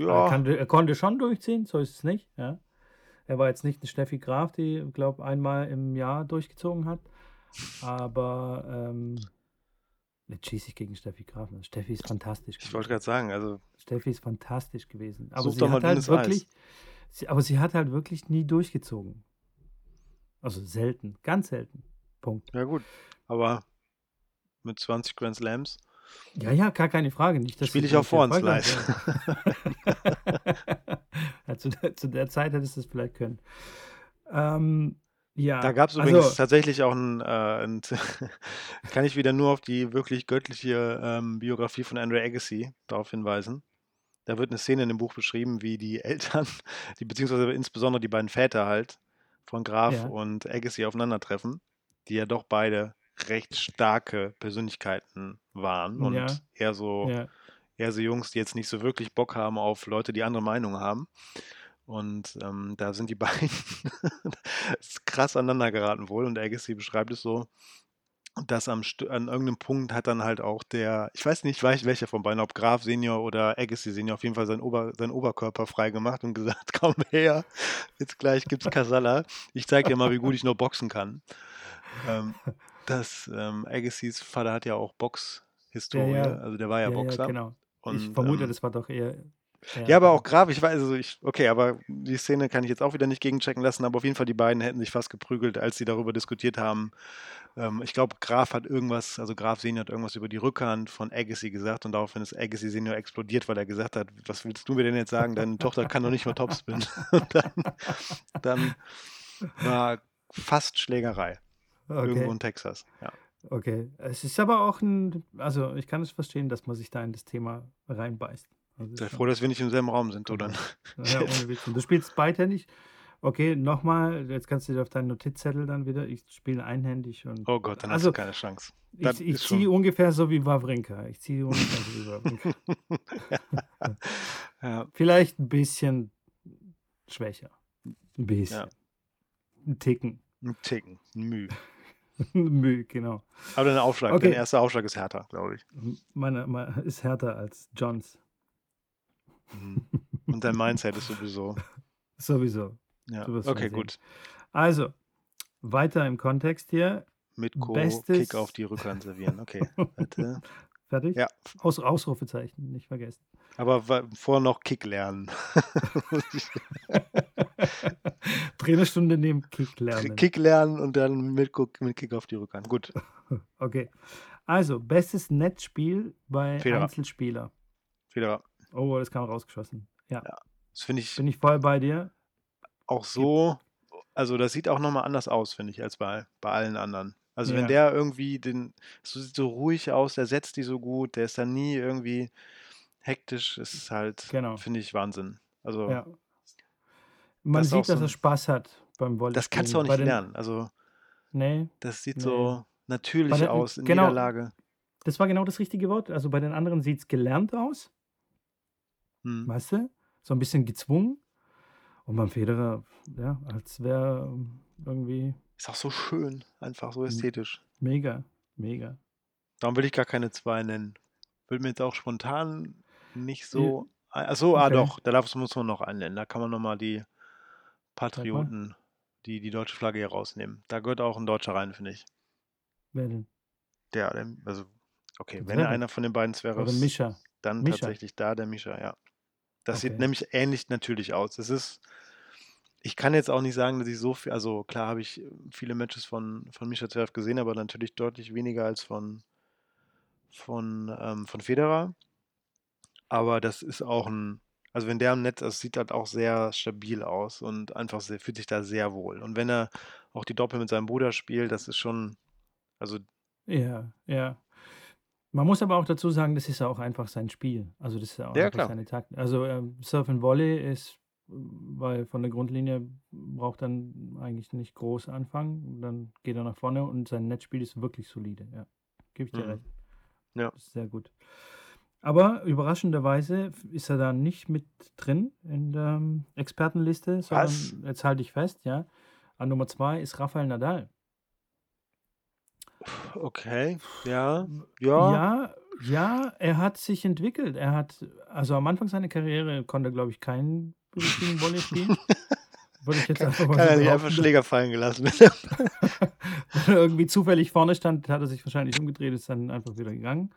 Er Ja. kannte er konnte schon durchziehen, so ist es nicht, ja. Er war jetzt nicht 'ne Steffi Graf, die, glaube einmal im Jahr durchgezogen hat, aber, ähm jetzt schieße ich gegen Steffi Graf, ne? Steffi ist fantastisch Ich wollte gewesen. grad sagen, also Steffi ist fantastisch gewesen. Aber sie hat halt dünnes Eis. Sie aber sie hat halt wirklich nie durchgezogen. Also, selten, ganz selten. Punkt. Ja gut, aber mit 20 Grand Slams Ja, ja, gar keine Frage. Nicht, dass spiele ich auch vor Slice. wäre. *laughs* Ja, zu der zu der Zeit hättest du's vielleicht können. Ähm, Da ja, gab's übrigens also tatsächlich auch 'n, äh 'n *laughs* kann ich wieder nur auf die wirklich göttliche, ähm, Biografie von Andre Agassi darauf hinweisen. Da wird 'ne Szene in dem Buch beschrieben, wie die Eltern, *laughs* die beziehungsweise insbesondere die beiden Väter halt von Graf Ja. und Agassi aufeinandertreffen. die ja doch beide recht starke Persönlichkeiten waren und Ja, eher so, ja. eher so Jungs, die jetzt nicht so wirklich Bock haben auf Leute, die andere Meinungen haben. Und ähm, da sind die *laughs* beiden krass aneinander geraten wohl. Und Agassi beschreibt es so, dass am St an irgendeinem Punkt hat dann halt auch der, ich weiß nicht, weiß welcher von beiden, ob Graf Senior oder Agassi Senior, auf jeden Fall seinen, Ober, seinen Oberkörper frei gemacht und gesagt, *laughs* komm her, jetzt gleich gibt's Kasala. Ich zeig dir mal, wie gut ich noch boxen kann. Ähm, das ähm, Agassiz Vater hat ja auch Ja, Boxhistorie, ja. also der war ja Ja, ja, Boxer. genau. Ich Und vermute, ähm, das war doch eher ja, eher aber auch Graf, ich weiß, also ich, okay, aber die Szene kann ich jetzt auch wieder nicht gegenchecken lassen, aber auf jeden Fall die beiden hätten sich fast geprügelt, als sie darüber diskutiert haben. Ähm, ich glaube, Graf hat irgendwas, also Graf Senior hat irgendwas über die Rückhand von Agassi gesagt und daraufhin ist Agassi Senior explodiert, weil er gesagt hat, was willst du mir denn jetzt sagen? Deine *laughs* Tochter kann doch nicht mal Topspin. *laughs* Und dann, dann war fast Schlägerei irgendwo Okay, in Texas. Ja. okay. Es ist aber auch ein, also ich kann es verstehen, dass man sich da in das Thema reinbeißt. Also Sei froh, dass wir nicht im selben Raum sind, oder? genau. Ja, ohne Witz. Du spielst beidhändig. Okay, nochmal, jetzt kannst du dir auf deinen Notizzettel dann wieder, ich spiele einhändig und Oh Gott, dann hast also du keine Chance. Das ich, ich ziehe ungefähr so wie Wawrinka. Ich ziehe ungefähr so wie Wawrinka. *laughs* Ja, Vielleicht ein bisschen schwächer. Ein ja. bisschen. Ein Ticken. Ein Ticken, ein Mühe. *laughs* Mühe, genau. Aber dein Aufschlag, dein Okay. erster Aufschlag ist härter, glaube ich. Meine, meine ist härter als Johns. Mhm. Und dein Mindset ist sowieso. *laughs* Sowieso. Ja, Du wirst schon okay, sehen. gut. Also, weiter im Kontext hier. Mit Co. Bestes- Kick auf die Rückhand servieren. Okay. *laughs* Warte. Fertig? Ja. Aus, Ausrufezeichen, nicht vergessen. Aber vorher noch Kick lernen. *laughs* Trainerstunde neben Kick lernen. Kick lernen und dann mit, mit Kick auf die Rückhand. Gut. *laughs* Okay. Also, bestes Netzspiel bei Federer. Einzelspieler. Wieder. Oh, das kam rausgeschossen. Ja, Das finde ich bin ich voll bei dir. Auch so. Also, das sieht auch nochmal anders aus, finde ich, als bei, bei allen anderen. Also, Ja. wenn der irgendwie den. So sieht so ruhig aus, der setzt die so gut, der ist dann nie irgendwie hektisch. ist halt, Genau. finde ich, Wahnsinn. Also, Ja. Man Das sieht, dass so er Spaß hat beim Volley. das kannst du auch nicht lernen. Also, Nee, das sieht Nee. so natürlich den- aus in genau. jeder Lage. das war genau das richtige Wort. Also bei den anderen sieht es gelernt aus, Hm. weißt du? So ein bisschen gezwungen. Und beim Federer, ja, als wäre irgendwie Ist auch so schön, einfach so ästhetisch. mega, mega. Darum will ich gar keine zwei nennen. Will mir jetzt auch spontan nicht so. Achso, ah Okay. doch, da darf, muss man noch einen nennen. Da kann man nochmal die Patrioten, die, die deutsche Flagge hier rausnehmen. Da gehört auch ein Deutscher rein, finde ich. Wer denn? Der, also, okay, Wer wenn denn? einer von den beiden Mischa. dann Mischa. tatsächlich da der Mischa, ja. Das sieht Okay. nämlich ähnlich natürlich aus. Es ist, ich kann jetzt auch nicht sagen, dass ich so viel, also klar habe ich viele Matches von, von Mischa Zverev gesehen, aber natürlich deutlich weniger als von, von, ähm, von Federer. Aber das ist auch ein, also wenn der am Netz, es sieht halt auch sehr stabil aus und einfach sehr, fühlt sich da sehr wohl. Und wenn er auch die Doppel mit seinem Bruder spielt, das ist schon, also Ja, ja. Man muss aber auch dazu sagen, das ist ja auch einfach sein Spiel. Also das ist ja auch Ja, einfach seine Taktik. Also ähm, Surf and Volley ist, weil von der Grundlinie braucht dann eigentlich nicht groß anfangen. Dann geht er nach vorne und sein Netzspiel ist wirklich solide. Ja, gebe ich dir Mhm. recht. Ja. Sehr gut. Aber überraschenderweise ist er da nicht mit drin in der ähm, Expertenliste, sondern Was? jetzt halte ich fest, ja. An Nummer zwei ist Rafael Nadal. Okay, ja, ja, Ja, ja, er hat sich entwickelt. Er hat, also am Anfang seiner Karriere konnte er, glaube ich, keinen richtigen Volley spielen. *laughs* Würde ich jetzt einfach mal kann so er nicht einfach. Schläger fallen gelassen. *laughs* Wenn er irgendwie zufällig vorne stand, hat er sich wahrscheinlich umgedreht, ist dann einfach wieder gegangen.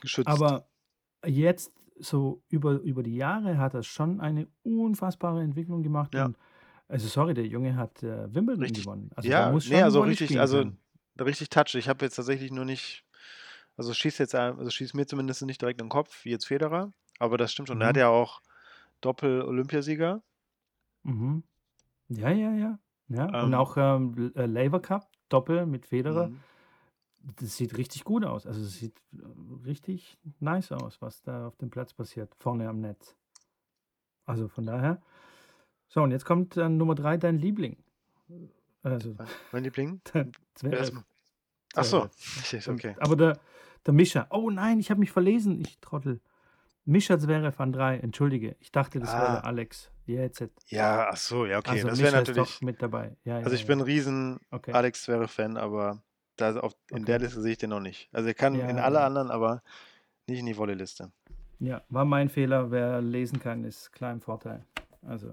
Geschützt. Aber jetzt, so über, über die Jahre, hat er schon eine unfassbare Entwicklung gemacht. Ja. Und, also, sorry, der Junge hat äh, Wimbledon Richtig. gewonnen. Also, ja, muss nee, schon also Volley richtig, also können. Richtig touch. Ich habe jetzt tatsächlich nur nicht, also schießt jetzt, also schießt mir zumindest nicht direkt in den Kopf, wie jetzt Federer. Aber das stimmt schon. Er Mhm. hat ja auch Doppel-Olympiasieger. Mhm. Ja, ja, ja. ja. Und Ähm, auch ähm, äh, Laver Cup, Doppel mit Federer. Mhm. Das sieht richtig gut aus. Also es sieht äh, richtig nice aus, was da auf dem Platz passiert, vorne am Netz. Also von daher. So, und jetzt kommt äh, Nummer drei, dein Liebling. Also Mein Liebling? *laughs* Erstmal. Ach so, Zverev. okay. Ähm, Aber der, der Mischa, oh nein, ich habe mich verlesen, ich Trottel. Mischa Zverev an drei, entschuldige. Ich dachte, das Ah. wäre Alex. Jetzt. Ja, ach so, ja, okay. also das wäre natürlich. doch mit dabei. Ja, ja, Also ich ja. bin ein riesen Okay. Alex Zverev-Fan, aber da auf, in Okay. der Liste sehe ich den noch nicht. Also er kann in alle anderen, aber nicht in die Volley-Liste. Ja, war mein Fehler. Wer lesen kann, ist klar im Vorteil. Also,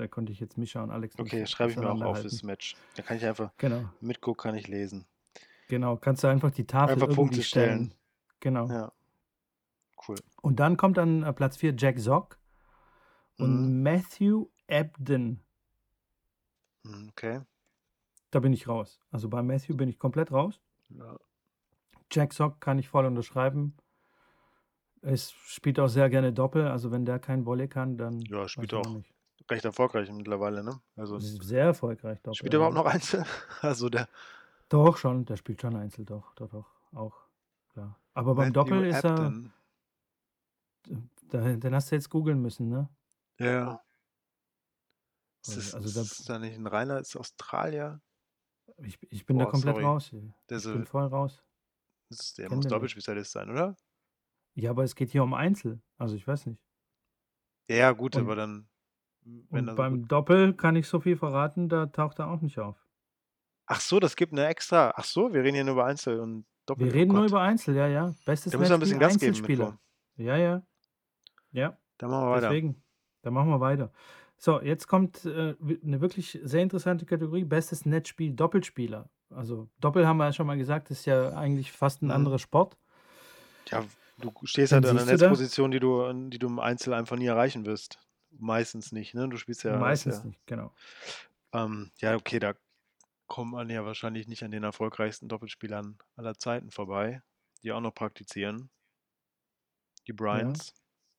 da konnte ich jetzt Mischa und Alex nicht Okay, schreibe ich mir auch auf fürs Match. Da kann ich einfach Genau, mitgucken, kann ich lesen. genau. Kannst du einfach die Tafel Einfach irgendwie Punkte stellen. stellen. Genau. Ja. Cool. Und dann kommt an äh, Platz 4 Jack Sock und Mhm. Matthew Ebden. Mhm, Okay. Da bin ich raus. Also bei Matthew bin ich komplett raus. Ja. Jack Sock kann ich voll unterschreiben. Es spielt auch sehr gerne Doppel. Also wenn der kein Volley kann, dann Ja, spielt auch nicht. Recht erfolgreich mittlerweile, ne? Also Sehr erfolgreich Doppel. spielt er überhaupt noch Einzel? *laughs* Also der Doch, schon. Der spielt schon Einzel, doch, doch, doch. Auch, klar. Aber beim Doppel ist er, da, den hast du jetzt googeln müssen, ne? Ja. Ist Also- das, also ist da- das da nicht ein Reiner? Ist Australier? Ich, ich bin da Boah, komplett sorry. raus. Der, Ich so, bin voll raus. ist, der kenn muss. Doppelspezialist sein, oder? Ja, aber es geht hier um Einzel. Also ich weiß nicht. Ja, gut, Und- aber dann, wenn Und beim. Doppel kann ich so viel verraten, da taucht er auch nicht auf. Ach so, das gibt eine extra. Ach so, wir reden hier nur über Einzel und Doppel. Wir oh reden nur Gott. über Einzel, ja, ja. Bestes Da müssen wir ein bisschen Gas geben. Ja, ja. Ja, Dann machen wir weiter. deswegen. Dann machen wir weiter. So, jetzt kommt äh, eine wirklich sehr interessante Kategorie. Bestes Netzspiel, Doppelspieler. Also Doppel haben wir ja schon mal gesagt, ist ja eigentlich fast ein Mhm. anderer Sport. Ja, du stehst Wen halt an einer da? Netzposition, die du, die du im Einzel einfach nie erreichen wirst. Meistens nicht, ne? Du spielst ja. ist Meistens ja, nicht, genau. Ähm, ja, okay, da kommt man ja wahrscheinlich nicht an den erfolgreichsten Doppelspielern aller Zeiten vorbei, die auch noch praktizieren. Die Bryans.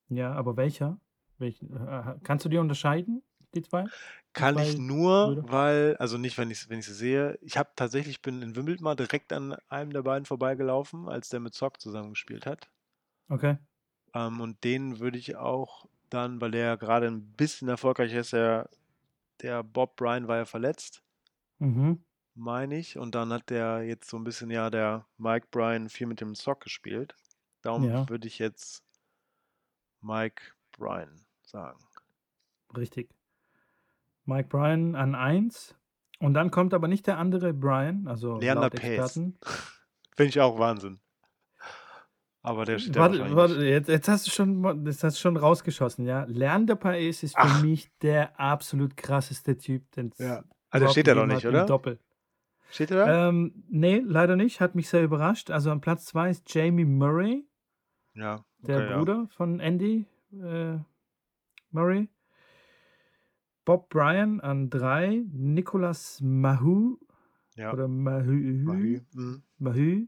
Ja, aber welcher? Welch, äh, kannst du die unterscheiden, die zwei? Kann zwei ich nur, Brüder? weil, also nicht, wenn ich wenn ich sie sehe. Ich habe tatsächlich bin in Wimbledon mal direkt an einem der beiden vorbeigelaufen, als der mit Zock zusammengespielt hat. Okay. Ähm, und den würde ich auch dann, weil der gerade ein bisschen erfolgreicher ist, der, der Bob Bryan war ja verletzt, Mhm. meine ich. Und dann hat der jetzt so ein bisschen, ja, der Mike Bryan viel mit dem Zock gespielt. Darum Ja. würde ich jetzt Mike Bryan sagen. Richtig. Mike Bryan an 1. Und dann kommt aber nicht der andere Bryan, also Leander. Experten. *laughs* Finde ich auch Wahnsinn. Aber der steht da Warte, wahrscheinlich warte nicht. jetzt, jetzt hast du schon, das hast du schon rausgeschossen, ja. Leander Paes ist für Ach. mich der absolut krasseste Typ, den Ja. Also steht er doch gegeben nicht, oder? Doppel. Steht er da? Ähm, nee, leider nicht. Hat mich sehr überrascht. Also an Platz 2 ist Jamie Murray, ja, der okay, ja. Bruder von Andy äh, Murray. Bob Bryan an 3, Nicolas Mahou Ja, oder Mahü, Mahü. Mhm. Mahü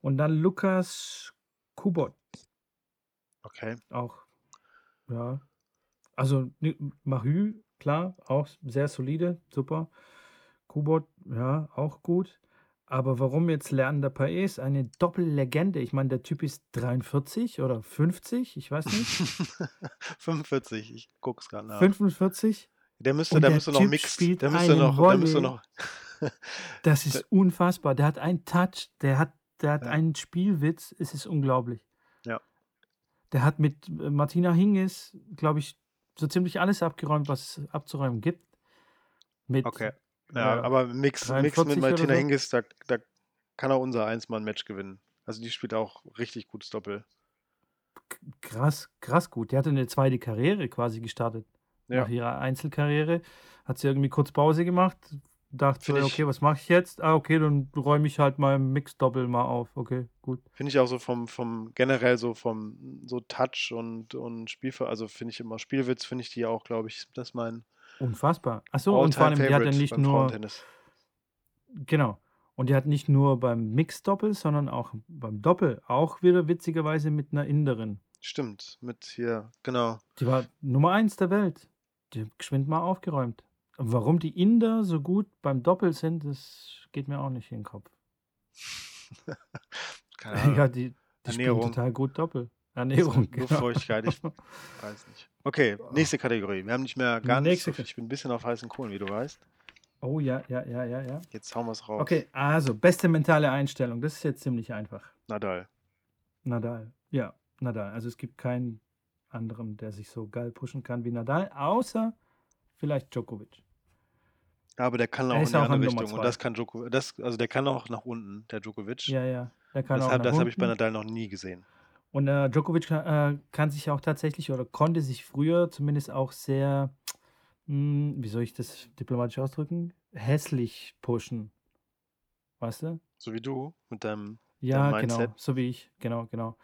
und dann Lukas Kubot Okay. auch. Ja. Also Ni- Mahü, klar, auch sehr solide, super. Kubot, ja, auch gut. Aber warum jetzt Lernender Paes? Eine Doppellegende. Ich meine, der Typ ist 43 oder 50, ich weiß nicht. *laughs* 45, ich guck's gerade nach. 45. Der müsste, der der müsste noch mixed. spielt Der müsste noch, der müsste noch. Das ist unfassbar. Der hat einen Touch, der hat, der hat Ja. einen Spielwitz, es ist unglaublich. Ja. Der hat mit äh, Martina Hingis, glaube ich, so ziemlich alles abgeräumt, was es abzuräumen gibt. Mit, Okay. Ja, äh, aber Mix, Mix 43 mit Martina so? Hingis, da, da kann auch unser Eins-Mann-Match gewinnen. Also die spielt auch richtig gutes Doppel. krass, krass gut. Die hatte eine zweite Karriere quasi gestartet. Ja. Nach ihrer Einzelkarriere hat sie irgendwie kurz Pause gemacht. Dachte Find ich- okay, was mache ich jetzt? Ah, okay, dann räume ich halt mal Mix-Doppel mal auf. Okay, gut. Finde ich auch so vom, vom generell so vom so Touch und, und Spielver, also finde ich immer Spielwitz, finde ich die auch, glaube ich, das ist mein Unfassbar. Achso, und vor allem, die hat ja nicht nur, genau. Und die hat nicht nur beim Mix-Doppel, sondern auch beim Doppel. Auch wieder witzigerweise mit einer Inderin. Stimmt, mit hier, genau. Die war Nummer eins der Welt. Die hat geschwind mal aufgeräumt. Warum die Inder so gut beim Doppel sind, das geht mir auch nicht in den Kopf. *laughs* Keine *laughs* Ahnung. Ja, die, die spielen Ernährung. total gut Doppel. Ernährung, genau. Luftfeuchtigkeit, ich *laughs* weiß nicht. Okay, nächste Kategorie. Wir haben nicht mehr ganz, so viel, ich bin ein bisschen auf heißen Kohlen, wie du weißt. Oh ja, ja, ja, ja, ja. Jetzt hauen wir es raus. Okay, also beste mentale Einstellung. Das ist jetzt ziemlich einfach. Nadal. Nadal. Ja, Nadal. Also es gibt keinen anderen, der sich so geil pushen kann wie Nadal, außer vielleicht Djokovic. Aber der kann auch in die auch andere Richtung. Und das kann Djokovic. Das, also der kann auch nach unten, der Djokovic. Ja, ja. Der kann auch Deshalb, nach das habe ich bei. Nadal noch nie gesehen. Und äh, Djokovic kann, äh, kann sich auch tatsächlich oder konnte sich früher zumindest auch sehr, mh, wie soll ich das diplomatisch ausdrücken, hässlich pushen. Weißt du? So wie du mit deinem, Ja, deinem genau, Mindset. so wie ich, genau, genau.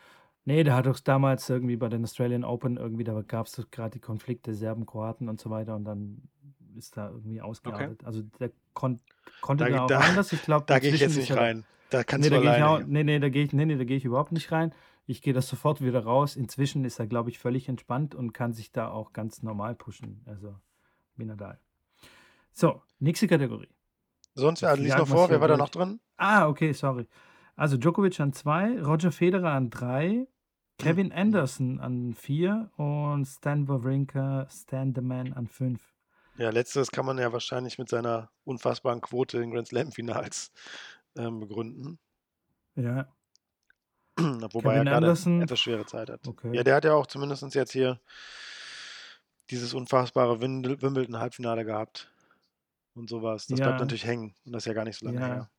Nee, der hat doch damals irgendwie bei den Australian Open irgendwie, da gab es gerade die Konflikte Serben, Kroaten und so weiter und dann ist da irgendwie ausgeartet. Also der kon konnte Da, da auch da, anders. Ich glaube, da gehe ich jetzt nicht er da. rein. Da kannst Nee, du da gehe ich auch, alleine. nee, nee, da gehe ich, nee, nee, da gehe ich überhaupt nicht rein. Ich gehe das sofort wieder raus. Inzwischen ist er, glaube ich, völlig entspannt und kann sich da auch ganz normal pushen. Also wie Nadal. So, nächste Kategorie. Sonst, ja, Jetzt lies noch vor. Wer war da noch drin? Ah, okay, sorry. Also Djokovic an zwei, Roger Federer an drei, Kevin Anderson an vier und Stan Wawrinka, Stan the Man an fünf. Ja, letzteres kann man ja wahrscheinlich mit seiner unfassbaren Quote in Grand Slam-Finals ähm, begründen. Ja, *clears throat* Wobei Kevin er gerade Anderson, etwas schwere Zeit hat. Ja, okay. der hat ja auch zumindest jetzt hier dieses unfassbare Wimbledon-Halbfinale gehabt und sowas. Das bleibt Ja, natürlich hängen und das ist ja gar nicht so lange ja, her.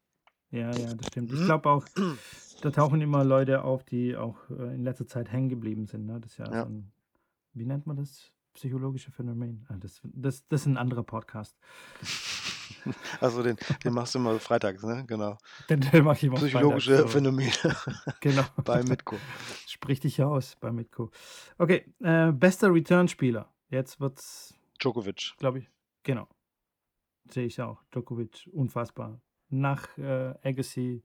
ja, ja, das stimmt. Ich glaube auch, *clears throat* da tauchen immer Leute auf, die auch äh, in letzter Zeit hängen geblieben sind. Ne? Das ist ja so Ja. ein, wie nennt man das? Psychologische Phänomen. Ah, das, das, das ist ein anderer Podcast. *laughs* Also den, den machst du immer freitags, ne? Genau. Den, den mache ich immer freitags. Psychologische So. Phänomene *laughs* Genau. *laughs* bei Mitko. Sprich dich aus bei Mitko. Okay, äh, bester Return-Spieler. Jetzt wird's, Djokovic. glaube ich, genau. Sehe ich auch. Djokovic, unfassbar. Nach äh, Agassi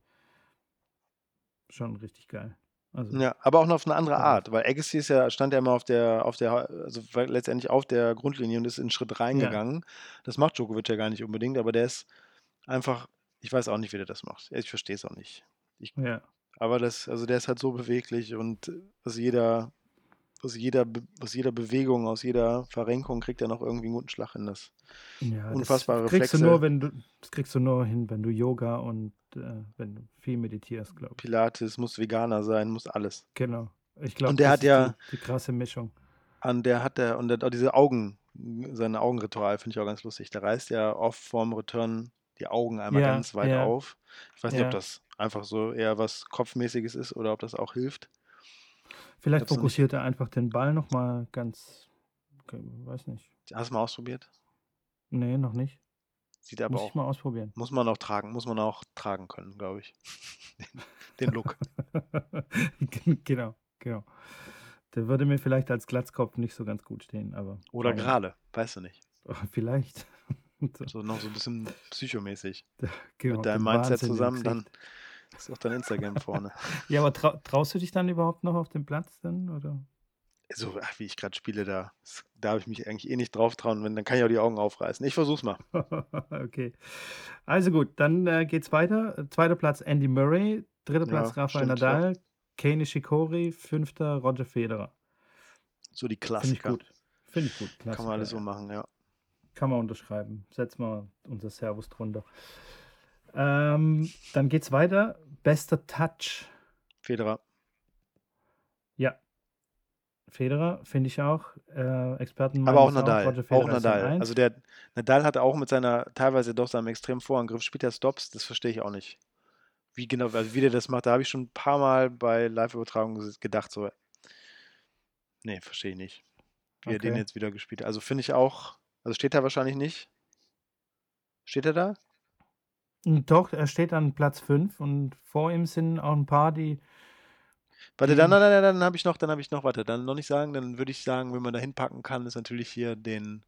schon richtig geil. Also, Ja, aber auch noch auf eine andere also, Art, weil Agassi ist ja, stand ja immer auf der, auf der, also letztendlich auf der Grundlinie und ist in einen Schritt ja, reingegangen. Das macht Djokovic ja gar nicht unbedingt, aber der ist einfach, ich weiß auch nicht, wie der das macht. Ich verstehe es auch nicht. Ich, ja, aber das, also der ist halt so beweglich und aus jeder, aus jeder, aus jeder Bewegung, aus jeder Verrenkung kriegt er noch irgendwie einen guten Schlag in das. ja, das Unfassbare kriegst du nur, Reflexe, wenn du, das kriegst du nur hin, wenn du Yoga und wenn du viel meditierst, glaube ich. Pilates, muss Veganer sein, muss alles. Genau. Ich glaube, das hat ist die, ja, die krasse Mischung. an der hat er, und der, auch diese Augen, sein Augenritual finde ich auch ganz lustig. Der reißt ja oft vorm Return die Augen einmal Ja, ganz weit ja, auf. Ich weiß nicht, ob ja. das einfach so eher was Kopfmäßiges ist oder ob das auch hilft. Ich Vielleicht fokussiert er einfach den Ball nochmal ganz, okay, weiß nicht. Hast du mal ausprobiert? Nee, noch nicht. Sieht aber Muss ich auch, mal ausprobieren. muss man auch tragen, muss man auch tragen können, glaube ich. *laughs* Den, den Look. *laughs* genau, genau. Der würde mir vielleicht als Glatzkopf nicht so ganz gut stehen, aber Oder gerade, weißt du nicht. Vielleicht. *laughs* So, So noch so ein bisschen psychomäßig. genau, Mit deinem Mindset Wahnsinn zusammen, dann ist auch dein Instagram vorne. Ja, aber trau traust du dich dann überhaupt noch auf den Platz dann? Oder? So, ach, wie ich gerade spiele, da darf ich mich eigentlich eh nicht drauf trauen, wenn, dann kann ich auch die Augen aufreißen. Ich versuch's mal. *laughs* okay. Also gut, dann äh, geht's weiter. Zweiter Platz Andy Murray, dritter Ja, Platz Rafael stimmt, ja. Nadal, Kei Nishikori, fünfter Roger Federer. So die Finde ich Klassiker. gut. Finde ich gut. Kann man Klassiker, alles so ja. machen, ja. Kann man unterschreiben. Setz mal unser Servus drunter. Ähm, dann geht's weiter. Bester Touch. Federer. Federer finde ich auch. Äh, Experten Aber auch auch. Nadal. Auch an Nadal. Also der Nadal hat auch mit seiner teilweise doch seinem extremen Vorangriff, spielt er Stops, das verstehe ich auch nicht. Wie genau, also wie der das macht, da habe ich schon ein paar Mal bei Live-Übertragungen gedacht, so, nee, verstehe ich nicht. Wie er den Okay. jetzt wieder gespielt hat. Also finde ich auch, also steht er wahrscheinlich nicht. Steht er da? Doch, er steht an Platz 5 und vor ihm sind auch ein paar, die, Warte, dann, die dann, dann, dann habe ich noch, dann habe ich noch, warte, dann noch nicht sagen, dann würde ich sagen, wenn man da hinpacken kann, ist natürlich hier den,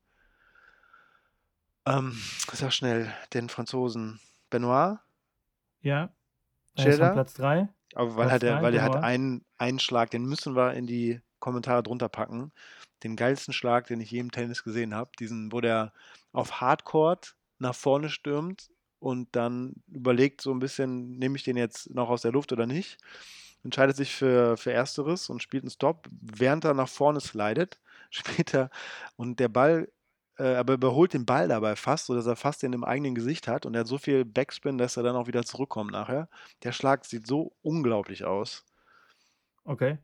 ähm, sag schnell, den Franzosen Benoit, ja, er er da? Platz 3. Aber weil Platz hat er, 3, weil er hat einen, einen Schlag, den müssen wir in die Kommentare drunter packen. Den geilsten Schlag, den ich je im Tennis gesehen habe. Diesen, wo der auf Hardcourt nach vorne stürmt und dann überlegt so ein bisschen, nehme ich den jetzt noch aus der Luft oder nicht. Entscheidet sich für, für Ersteres und spielt einen Stop, während er nach vorne slidet. *laughs* Später und der Ball äh, aber überholt den Ball dabei fast, sodass er fast den im eigenen Gesicht hat und er hat so viel Backspin, dass er dann auch wieder zurückkommt nachher. Der Schlag sieht so unglaublich aus. Okay.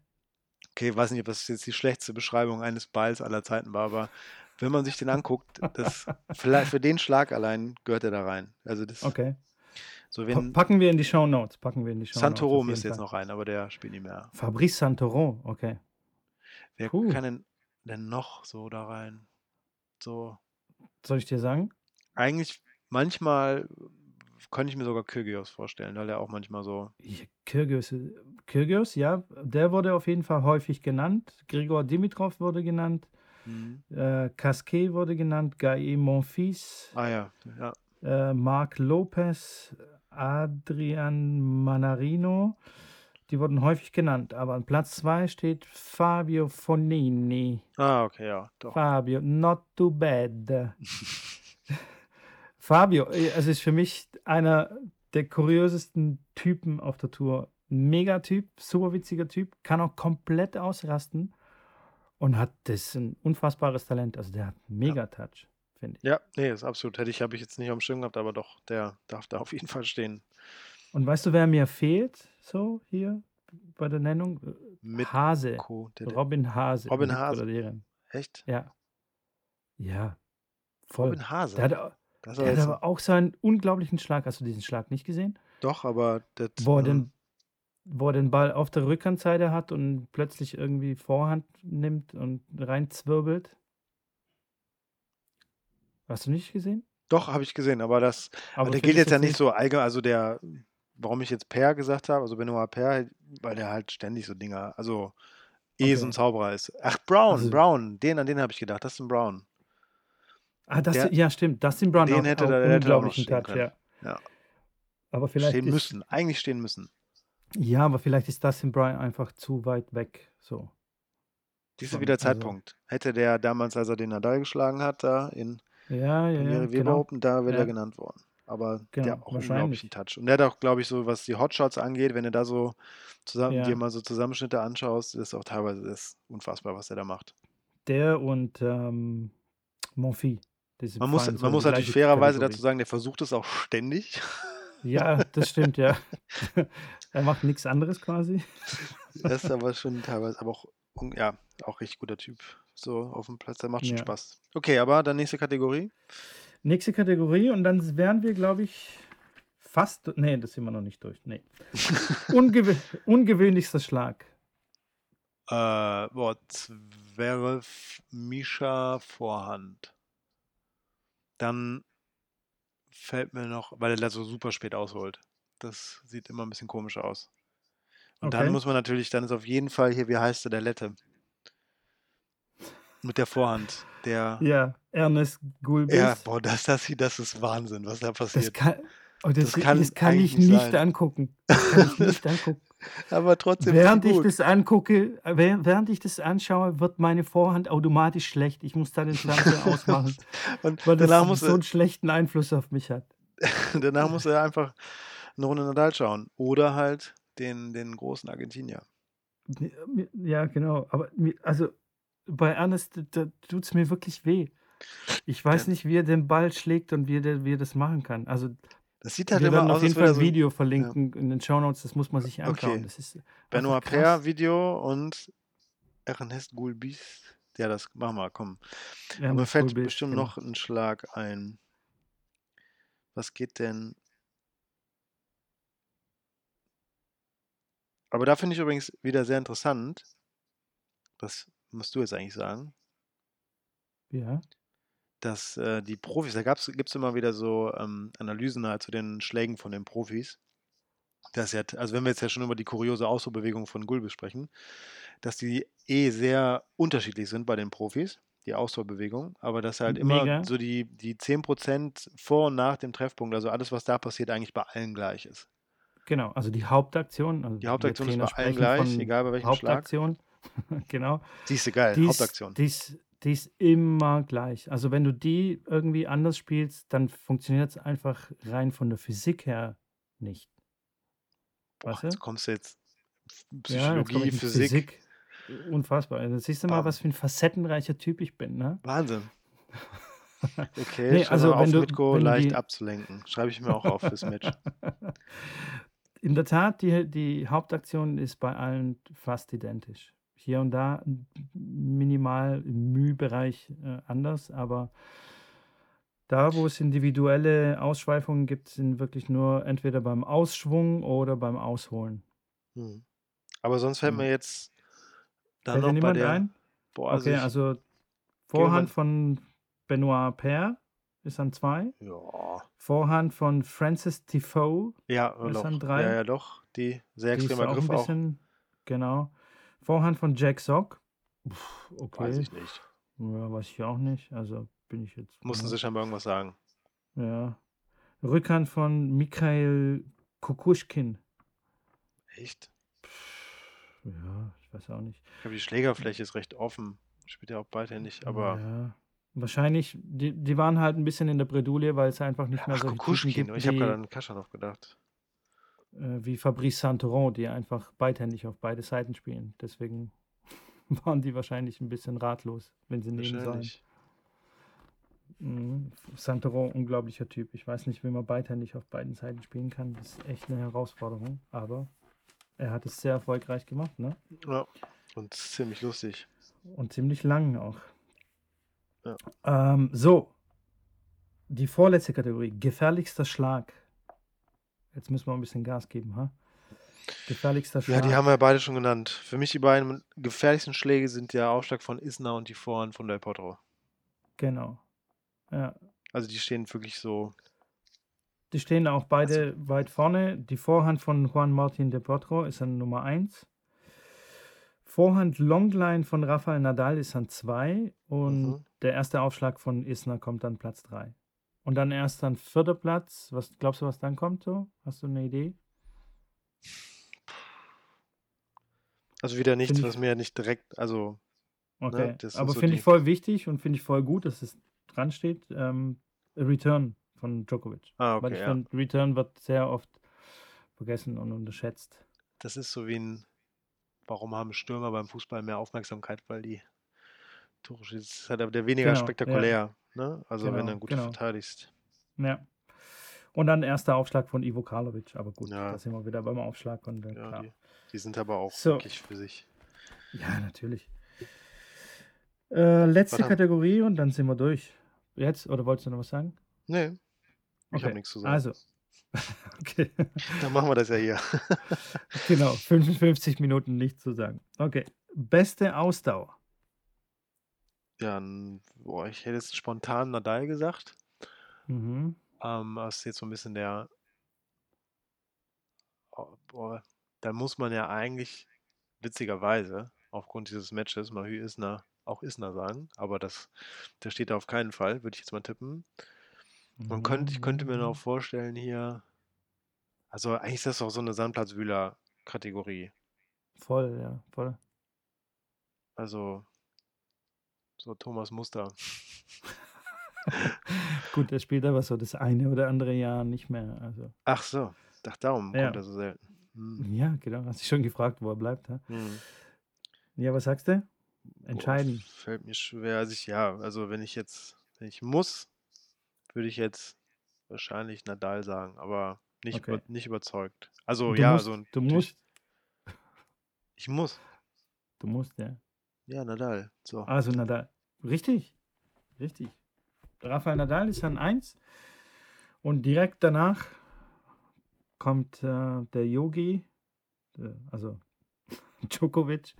Okay, weiß nicht, ob das jetzt die schlechteste Beschreibung eines Balls aller Zeiten war, aber wenn man sich den anguckt, das, *laughs* vielleicht für den Schlag allein gehört er da rein. Also das, Okay. So wenn packen wir in die Show Notes. Packen wir in die Show Santoro müsste jetzt noch rein, aber der spielt nicht mehr. Fabrice Santoro, okay. Wer Puh. kann denn, denn noch so da rein? So, Soll ich dir sagen? eigentlich manchmal könnte ich mir sogar Kyrgios vorstellen, weil er auch manchmal so. Kyrgios, Kyrgios, ja, der wurde auf jeden Fall häufig genannt. Grigor Dimitrov wurde genannt. Mhm. Äh, Casquet wurde genannt. Gaë Monfils. Ah ja, ja. Äh, Marc Lopez. Adrian Manarino. Die wurden häufig genannt. Aber an Platz 2 steht Fabio Fonini. Ah, okay, ja, doch. Fabio, not too bad. *laughs* Fabio, äh, also ist für mich einer der kuriosesten Typen auf der Tour. Megatyp, super witziger Typ, kann auch komplett ausrasten und hat das ein unfassbares Talent. Also der hat mega Touch, finde ich. Ja, nee, ist absolut. Hätte ich, habe ich jetzt nicht dem Schirm gehabt, aber doch, der darf da auf jeden Fall stehen. Und weißt du, wer mir fehlt, so hier bei der Nennung? Mit Hase. Co. Der, der, Robin Hase. Robin Hase. oder deren. echt? Ja. Ja. Voll. Robin Hase. Der hat, das der hat aber auch so einen unglaublichen Schlag. Hast du diesen Schlag nicht gesehen? doch, aber das, Wo er, den, wo er den Ball auf der Rückhandseite hat und plötzlich irgendwie Vorhand nimmt und reinzwirbelt. Hast du nicht gesehen? doch, habe ich gesehen, aber das, aber der gilt jetzt ja nicht so allgemein, also der, warum ich jetzt Per gesagt habe, also Benoit Per, weil der halt ständig so Dinger, also eh so ein Okay. Zauberer ist. Ach, Brown, Also- Brown, den, an den habe ich gedacht, das ist ein Brown. Ah, das, der- ja, stimmt. Dustin Brown den auch, hätte auch der- hätte da auch noch stehen Touch, können. ja. Ja. Aber vielleicht Stehen ist, müssen, eigentlich stehen müssen. Ja, aber vielleicht ist Dustin Brown einfach zu weit weg. So. Dies ist wieder also- Zeitpunkt. Hätte der damals, als er den Nadal geschlagen hat, da in Ja, ja, ja. Weber Genau. Open, da wäre Ja. er genannt worden. Aber Genau, der hat auch wahrscheinlich. unglaublichen Touch. Und der hat auch, glaube ich, so, was die Hotshots angeht, wenn du da so zusammen, Ja. dir mal so Zusammenschnitte anschaust, ist auch teilweise das ist unfassbar, was er da macht. Der und ähm, sind Man muss, so man muss natürlich fairerweise Kategorie. dazu sagen, der versucht es auch ständig. Ja, das stimmt, ja. *laughs* er macht nichts anderes quasi. Er ist aber schon teilweise, aber auch, ja, auch richtig guter Typ. So auf dem Platz, der macht schon Ja. Spaß. Okay, aber dann nächste Kategorie. Nächste Kategorie und dann wären wir, glaube ich, fast. Nee, das sind wir noch nicht durch. Nee. *laughs* Ungew ungewöhnlichster Schlag. Äh, boah, Zverev, Misha, Vorhand. Dann fällt mir noch, weil er da so super spät ausholt. Das sieht immer ein bisschen komisch aus. Und dann Okay. muss man natürlich, dann ist auf jeden Fall hier, wie heißt der, der Lette. Mit der Vorhand. Der, Ja, Ernest Gulbis. ja, boah, das, das, das ist Wahnsinn, was da das passiert. kann, oh, das, Das kann das kann ich nicht sein. angucken. Das kann ich nicht *laughs* angucken. Aber trotzdem Während ich das angucke, äh, während ich das anschaue, wird meine Vorhand automatisch schlecht. Ich muss da den Fernseher *laughs* ausmachen, Und weil das danach muss, so einen schlechten Einfluss auf mich hat. *laughs* danach muss er einfach eine Runde Nadal schauen. Oder halt den, den großen Argentinier. Ja, genau. Aber also bei Ernest, da tut es mir wirklich weh. Ich weiß Ja. nicht, wie er den Ball schlägt und wie er, wie er das machen kann. Also Das sieht halt wir immer werden aus, auf jeden Fall ein so Video verlinken in den Shownotes. Das muss man sich anschauen. Okay. Das ist Benoit. Paire Video und Ernest Gulbis. Ja, das machen wir, komm. Aber mir Ernest fällt Gulbis, bestimmt genau. noch ein Schlag ein. Was geht denn? Aber da finde ich übrigens wieder sehr interessant. Das musst du jetzt eigentlich sagen. Ja. dass äh, die Profis, da gibt es immer wieder so ähm, Analysen halt zu den Schlägen von den Profis. Dass ja, also wenn wir jetzt ja schon über die kuriose Ausholbewegung von Gulbis sprechen, dass die eh sehr unterschiedlich sind bei den Profis, die Ausholbewegung, aber dass halt immer Mega. so die, die 10% vor und nach dem Treffpunkt, also alles, was da passiert, eigentlich bei allen gleich ist. Genau, also die Hauptaktion. Also Die Hauptaktion ist bei allen gleich, egal bei welchem Schlag. *laughs* Genau. Siehst du, geil, Die ist, Hauptaktion. die, ist, die ist immer gleich. Also wenn du die irgendwie anders spielst, dann funktioniert es einfach rein von der Physik her nicht. Boah, weißt du? jetzt kommst du jetzt Ja, jetzt Psychologie, komme ich mit Physik. Unfassbar. Da siehst du mal, Bam. was für ein facettenreicher Typ ich bin. Ne? Wahnsinn. *laughs* Okay, Ne, schau also auf, du Mitko leicht die abzulenken. Schreibe ich mir auch auf fürs Match. *laughs* In der Tat, die die Hauptaktion ist bei allen fast identisch. Hier und da minimal im Mühbereich, äh, anders, aber da, wo es individuelle Ausschweifungen gibt, sind wirklich nur entweder beim Ausschwung oder beim Ausholen. Mhm. Aber sonst fällt mir jetzt dir noch bei niemand der ein? boah, also Okay, also Vorhand von Benoit Paire ist an 2. Ja. Vorhand von Frances Tiafoe Ja, ist doch. an Ja, 3. ja, doch. Die sehr ist extremer auch 'n Griff auch. bisschen genau. Vorhand von Jack Sock. Weiß Okay. ich nicht. Ja, weiß ich auch nicht. Also, bin ich jetzt Mussten sie scheinbar irgendwas sagen. Ja. Rückhand von Michail Kukushkin. Echt? Ja, ich weiß auch nicht. Ich glaube, die Schlägerfläche ist recht offen. Spielt ja auch beidhändig, aber Ja. Wahrscheinlich die die waren halt 'n bisschen in der Bredouille, weil es einfach nicht mehr Ach, Typen Kukushkin. gibt Ich habe gerade an Kaschanov gedacht. Äh, wie Fabrice Saint-Laurent, die einfach beidhändig auf beide Seiten spielen. Deswegen *laughs* waren die wahrscheinlich 'n bisschen ratlos, wenn sie nehmen sollen. Mhm. Saint-Laurent, unglaublicher Typ. Ich weiß nicht, wie man beidhändig auf beiden Seiten spielen kann. Das ist echt 'ne Herausforderung, aber er hat es sehr erfolgreich gemacht, ne? Ja, und ziemlich lustig. Und ziemlich lang auch. Ja. Ähm, so. Die vorletzte Kategorie, gefährlichster Schlag. Jetzt müssen wir 'n bisschen Gas geben, ha? Gefährlichster Ja, die Schlag. haben wir beide schon genannt. Für mich die beiden gefährlichsten Schläge sind der Aufschlag von Isner und die Vorhand von Del Potro. Genau. Ja. Also, die stehen wirklich so Die stehen auch also beide weit vorne. Die Vorhand von Juan Martín Del Potro ist an Nummer 1. Vorhand Longline von Rafael Nadal ist an 2 und Mhm. der erste Aufschlag von Isner kommt an Platz 3. Und dann erst an 4. Platz. Was glaubst du, was dann kommt so? Hast du 'ne Idee? Also, wieder nichts, Finde ich was mir nicht direkt also, ne, Okay, sind aber so finde ich voll wichtig und finde ich voll gut, dass es dran steht. Ähm, Return von Djokovic. Ah, Weil okay, ich ja. finde, Return wird sehr oft vergessen und unterschätzt. Das ist so wie 'n warum haben Stürmer beim Fußball mehr Aufmerksamkeit, weil die Tore ist halt aber der weniger Genau, spektakulär, ne? Also, wenn Genau, du gut genau. verteidigst. Ja. Und dann erster Aufschlag von Ivo Karlovic, aber gut, da Ja. sind wir wieder beim Aufschlag und, äh, Ja, die die sind aber auch So. wirklich für sich. Ja, natürlich. Äh, letzte haben Kategorie und dann sind wir durch. Jetzt oder wolltest du noch was sagen? Ne, ich habe Okay, nix zu sagen. also *laughs* okay. Dann machen wir das ja hier. *laughs* Genau, 55 Minuten nichts zu sagen. Okay, beste Ausdauer. Ja, 'n boah, ich hätte jetzt spontan Nadal gesagt. Mhm. Ähm, das ist jetzt so 'n bisschen der oh, boah, da muss man ja eigentlich witzigerweise aufgrund dieses Matches Mahü Isner auch Isner sagen, aber das der steht da auf keinen Fall, würde ich jetzt mal tippen. Man könnt ich könnte mir noch Mhm. vorstellen hier also, eigentlich ist das auch so 'ne Sandplatzwühler-Kategorie. Voll, ja, voll. Also so Thomas Muster. *laughs* Gut, der spielt aber so das eine oder andere Jahr nicht mehr, also Ach so, ach darum Ja. kommt er so selten. Mhm. Ja, genau. Hast dich schon gefragt, wo er bleibt, hä? Mhm. Ja, was sagst du? Boah, Entscheiden. fällt mir schwer. Also, ich ja, also, wenn ich jetzt wenn ich muss, würde ich jetzt wahrscheinlich Nadal sagen, aber nicht über Okay. nicht überzeugt. Also, Du ja, musst, also du natürlich musst, ich muss. du musst, ja. Ja, Nadal, so. Also Nadal. Richtig, richtig. Rafael Nadal ist an 1 und direkt danach kommt, äh, der Yogi, äh, also *laughs* Djokovic,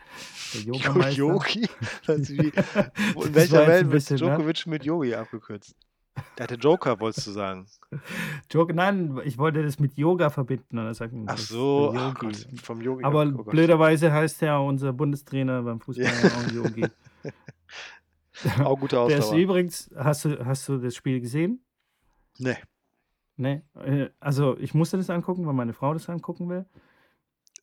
der Yogameister. Yogi? *laughs* Das wie in welcher Welt wird ne? Djokovic mit Yogi abgekürzt? Der hatte Joker, wolltest du sagen. Jok nein, ich wollte das mit Yoga verbinden und sagt, Ach so, ach. Gott, vom Yogi Aber ab oh blöderweise heißt ja unser Bundestrainer beim Fußball ja auch Yogi. *laughs* *laughs* Auch gute Der ist Ausdauer. übrigens hast du hast du das Spiel gesehen? Ne. Ne, äh, also ich musste das angucken, weil meine Frau das angucken will.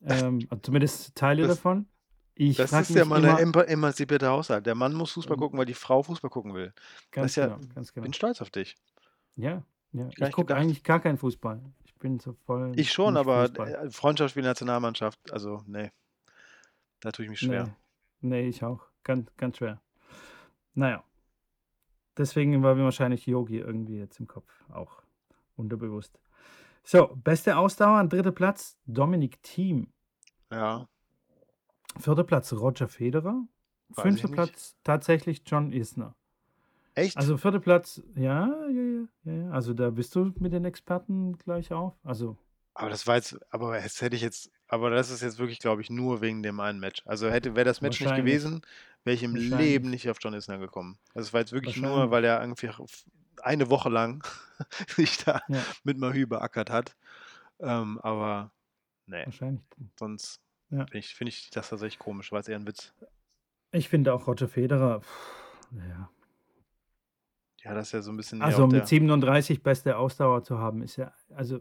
Ähm, *laughs* also zumindest Teile Das davon. Ich das ist ja mal 'ne immer empa emanzipierter Haushalt. Der Mann muss Fußball Ähm. gucken, weil die Frau Fußball gucken will. Das Ganz ja genau, ganz genau. bin stolz auf dich. Ja, ja. Ich nicht gucke eigentlich gar keinen Fußball. Ich bin so voll Ich schon, aber, Fußball. äh, Freundschaftsspiel, Nationalmannschaft, also, ne. Da tue ich mich schwer. Ne, ne, ich auch. Ganz ganz schwer. Na ja. deswegen war mir wahrscheinlich Yogi irgendwie jetzt im Kopf, auch unterbewusst. So, beste Ausdauer an dritter Platz, Dominic Thiem. Ja, Vierter Platz, Roger Federer. weiß Fünfter. Platz, tatsächlich John Isner. Echt? Also vierter Platz, ja, ja, ja, ja, ja. Also da bist du mit den Experten gleich auf. Also, Aber das war jetzt, aber das hätte ich jetzt, aber das ist jetzt wirklich, glaube ich, nur wegen dem einen Match. Also hätte, wäre das Match nicht gewesen, wäre ich im. Leben nicht auf John Isner gekommen. Also es war jetzt wirklich nur, weil er irgendwie eine Woche lang *laughs* sich da ja, mit Mahü beackert hat. Ähm, aber nee, wahrscheinlich. sonst Ja. finde ich, finde ich das tatsächlich komisch, war es eher ein Witz. Ich finde auch Roger Federer, pff, ja. Ja, das ist ja so ein bisschen Also mit 37 beste Ausdauer zu haben, ist ja, also,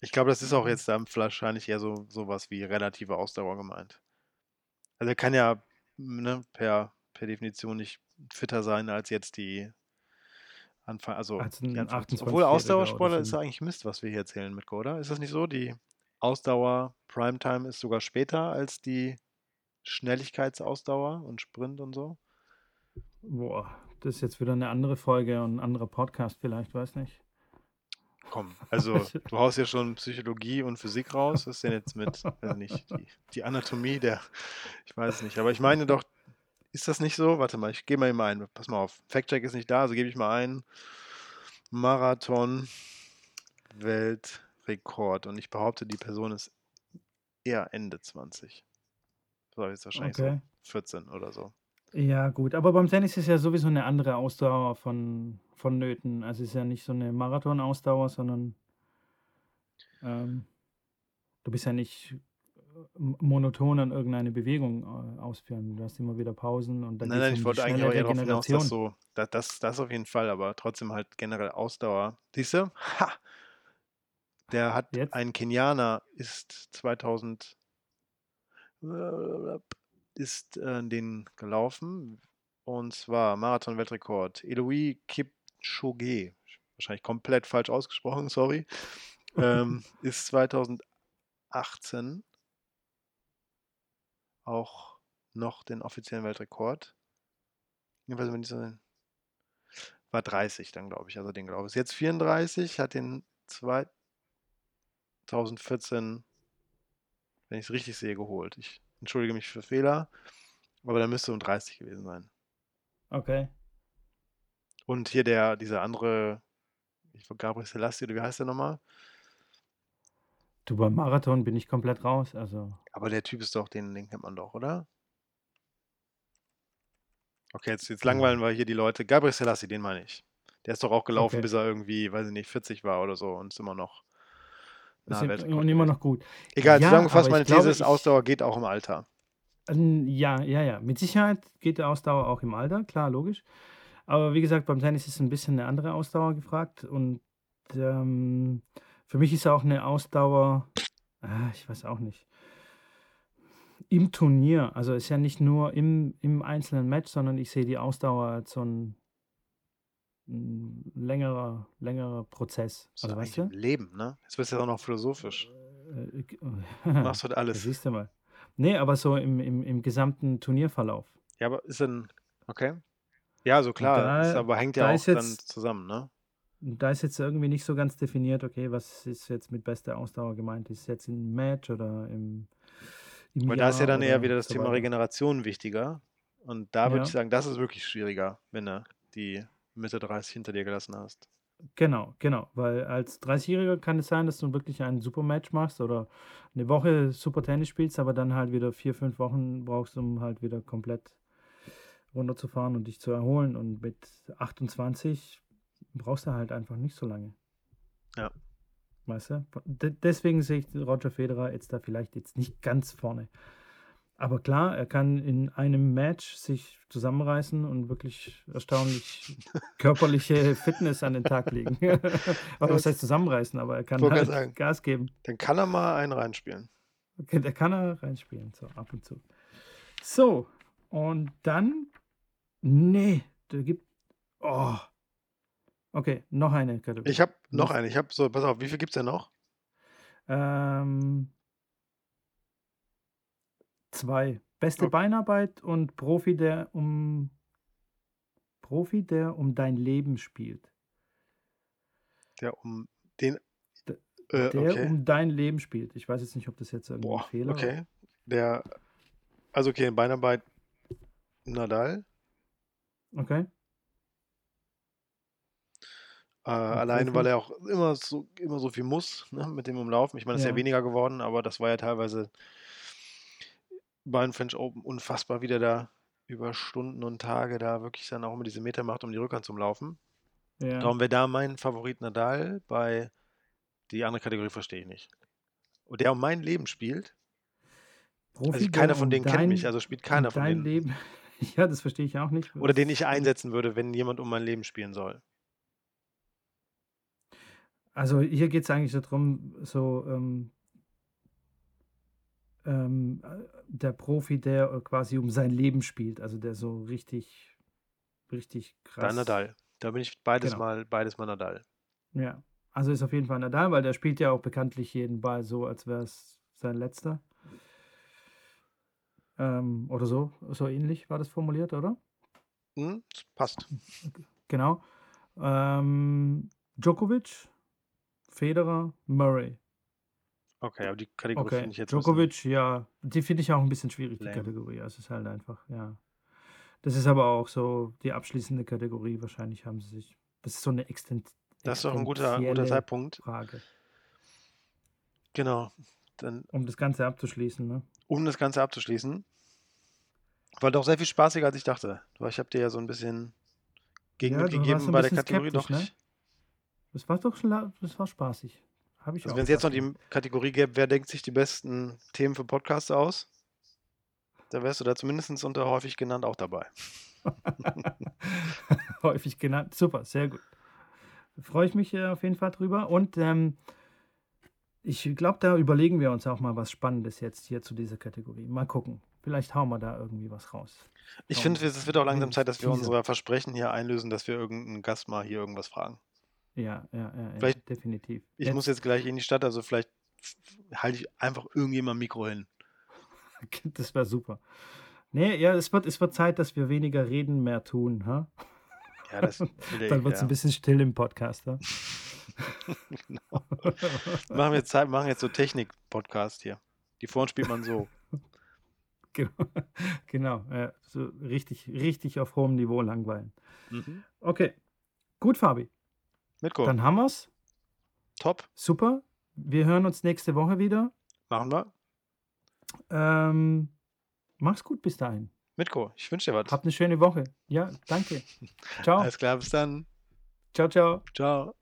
ich glaube, das ist auch jetzt dann wahrscheinlich eher so sowas wie relative Ausdauer gemeint. Also er kann ja ne, per, per Definition nicht fitter sein als jetzt die Anfang, also als die Anfang. 28-Jähriger Obwohl Ausdauersportler ist ja eigentlich Mist, was wir hier erzählen, Mitko, oder? Ist das nicht so? Die Ausdauer Primetime ist sogar später als die Schnelligkeitsausdauer und Sprint und so. Boah, das ist jetzt wieder eine andere Folge und ein anderer Podcast vielleicht, weiß nicht. Komm, also du haust ja schon Psychologie und Physik raus. Was ist denn jetzt mit, weiß nicht, die, die Anatomie der, ich weiß es nicht, aber ich meine doch, ist das nicht so? Warte mal, ich gehe mal eben ein. Pass mal auf. Fact-Check ist nicht da, also gebe ich mal ein. Marathon Weltrekord. Und ich behaupte, die Person ist eher Ende 20. So, jetzt wahrscheinlich Okay. so 14 oder so. Ja, gut, aber beim Tennis ist ja sowieso eine andere Ausdauer von, vonnöten. Also es ist ja nicht so eine Marathon-Ausdauer, sondern ähm, du bist ja nicht äh, m- monoton an irgendeine Bewegung äh, ausführen. Du hast immer wieder Pausen und dann Nein, geht nein, es ich um die wollte eigentlich schnelle auch eher darauf hinaus, dass Regeneration. so, das, das, das auf jeden Fall, aber trotzdem halt generell Ausdauer. Siehst du? Ha! Der hat Jetzt? ein Kenianer, ist 2000 ist äh, den gelaufen und zwar Marathon-Weltrekord. Eloy Kipchoge, wahrscheinlich komplett falsch ausgesprochen, *laughs* sorry, ähm, *laughs* ist 2018 auch noch den offiziellen Weltrekord. Jedenfalls, wenn ich so war 30 dann, glaube ich, also den glaube ich. Jetzt 34, hat den 2014, wenn ich es richtig sehe, geholt. Ich entschuldige mich für Fehler, aber da müsste um 30 gewesen sein. Okay. Und hier der, dieser andere, ich Gabriel Selassie, oder wie heißt der nochmal? Du, beim Marathon bin ich komplett raus. Also, Aber der Typ ist doch, den, den kennt man doch, oder? Okay, jetzt, jetzt langweilen wir hier die Leute. Gabriel Selassie, den meine ich. Der ist doch auch gelaufen, Okay. bis er irgendwie, weiß ich nicht, 40 war oder so und ist immer noch ist im- Weltrekord und immer noch gut. Egal, Ja, zusammengefasst, meine These ist, Ausdauer geht auch im Alter. Ja, ja, ja. Mit Sicherheit geht die Ausdauer auch im Alter, klar, logisch. Aber wie gesagt, beim Tennis ist ein bisschen eine andere Ausdauer gefragt. Und ähm, für mich ist auch eine Ausdauer, ah, ich weiß auch nicht, im Turnier. Also ist ja nicht nur im, im einzelnen Match, sondern ich sehe die Ausdauer als so ein, ein längerer, längerer Prozess. So Also weißt im Leben, ne? Jetzt wirst du ja auch noch philosophisch. du? Äh, ich- *laughs* Machst du Das alles. siehst du mal. Nee, aber so im, im, im gesamten Turnierverlauf. Ja, aber ist dann, okay. Ja, so klar, da- ist, aber hängt ja da auch ist dann jetzt- zusammen, ne? Da ist jetzt irgendwie nicht so ganz definiert, okay, was ist jetzt mit bester Ausdauer gemeint? Ist es jetzt im Match oder im, im Weil da ist ja dann eher wieder das so Thema? Regeneration wichtiger. Und da würde Ja. ich sagen, das ist wirklich schwieriger, wenn du die Mitte 30 hinter dir gelassen hast. Genau, genau. Weil als 30-Jähriger kann es sein, dass du wirklich ein super Match machst oder eine Woche super Tennis spielst, aber dann halt wieder vier, fünf Wochen brauchst, um halt wieder komplett runterzufahren und dich zu erholen. Und mit 28 brauchst du halt einfach nicht so lange. Ja. Weißt du? De deswegen sehe ich Roger Federer jetzt da vielleicht jetzt nicht ganz vorne. Aber klar, er kann in einem Match sich zusammenreißen und wirklich erstaunlich *laughs* körperliche Fitness an den Tag legen. *laughs* *laughs* Oder was heißt zusammenreißen, aber er kann halt sagen. Gas geben. Dann kann er mal einen reinspielen. Okay, da kann er reinspielen, so ab und zu. So, und dann, nee, da gibt, oh, okay, noch eine Kategorie. Ich habe noch eine. Ich habe so, pass auf, wie viel gibt es denn noch? Ähm, zwei. Beste Oh. Beinarbeit und Profi der um Profi, der um dein Leben spielt. Der um den. D Äh, der okay. um dein Leben spielt. Ich weiß jetzt nicht, ob das jetzt irgendwie Boah, Fehler okay. Der also okay, Beinarbeit Nadal. Okay. Äh, Und alleine, weil er auch immer so immer so viel muss, ne, mit dem Umlaufen. Ich meine, das ist ja Ja. weniger geworden, aber das war ja teilweise beim French Open unfassbar, wie der da über Stunden und Tage da wirklich dann auch immer diese Meter macht, um die Rückhand zu umlaufen. Ja. Darum wäre da mein Favorit Nadal, bei die andere Kategorie verstehe ich nicht. Und der um mein Leben spielt also Profi, ich keiner von denen kennt mich, dein also spielt keiner von dein denen. Leben *laughs* ja, das verstehe ich auch nicht. Oder den ich einsetzen würde, wenn jemand um mein Leben spielen soll. Also, hier geht's eigentlich so drum, so, ähm ähm, äh, der Profi, der, äh, quasi um sein Leben spielt, also der so richtig richtig Dann krass Nadal. Da bin ich beides Genau. mal beides mal Nadal. Ja, also ist auf jeden Fall Nadal, weil der spielt ja auch bekanntlich jeden Ball so, als wäre es sein letzter. Ähm, oder so so ähnlich war das formuliert, oder? Mhm, passt. Genau. Ähm, Djokovic, Federer, Murray. Okay, aber die Kategorie Okay, finde ich jetzt Djokovic, ja, die finde ich auch 'n bisschen schwierig, die lame. Kategorie. Also, es ist halt einfach ja. Das ist aber auch so die abschließende Kategorie. Wahrscheinlich haben sie sich das ist so 'ne extent Das ist doch 'n guter guter Zeitpunkt. Frage. Genau. Dann Um das Ganze abzuschließen, ne? um das Ganze abzuschließen war doch sehr viel spaßiger, als ich dachte. Weil ich habe dir ja so 'n bisschen Gegenwind Ja, du warst gegeben so 'n bei der Kategorie, doch ne? Das war doch das war spaßig. Habe ich Also, auch wenn's jetzt noch die. Kategorie gäbe, wer denkt sich die besten Themen für Podcasts aus? Da wärst du da zumindest unter häufig genannt auch dabei. *laughs* Häufig genannt. Super, sehr gut. Freue ich mich, äh, auf jeden Fall drüber und, ähm, ich glaube, da überlegen wir uns auch mal was Spannendes jetzt hier zu dieser Kategorie. Mal gucken. Vielleicht hauen wir da irgendwie was raus. Ich finde, es wird auch langsam Zeit, dass wir Teaser. unser Versprechen hier einlösen, dass wir irgend 'n Gast mal hier irgendwas fragen. Ja, ja, ja, ja, Vielleicht definitiv. ich muss Jetzt jetzt gleich in die Stadt, also vielleicht halte ich einfach irgendjemandem Mikro hin. *laughs* Das wäre super. Ne, ja, es wird es wird Zeit, dass wir weniger reden, mehr tun, ha? *laughs* Ja, das der Dann wird's 'n ja. bisschen still im Podcast, ha? *laughs* Genau. Machen wir jetzt Zeit machen jetzt so Technik-Podcast hier. Die vorn spielt man so. Genau, genau, ja, so richtig richtig auf hohem Niveau langweilen. Mhm. Okay, gut, Fabi. Mitko. Dann haben wir's. Top. Super. Wir hören uns nächste Woche wieder. Machen wir. Ähm, mach's gut bis dahin. Mitko, ich wünsche dir was. Habt 'ne schöne Woche. Ja, danke. *laughs* Tschau. Alles klar, bis dann. Tschau, tschau. Tschau.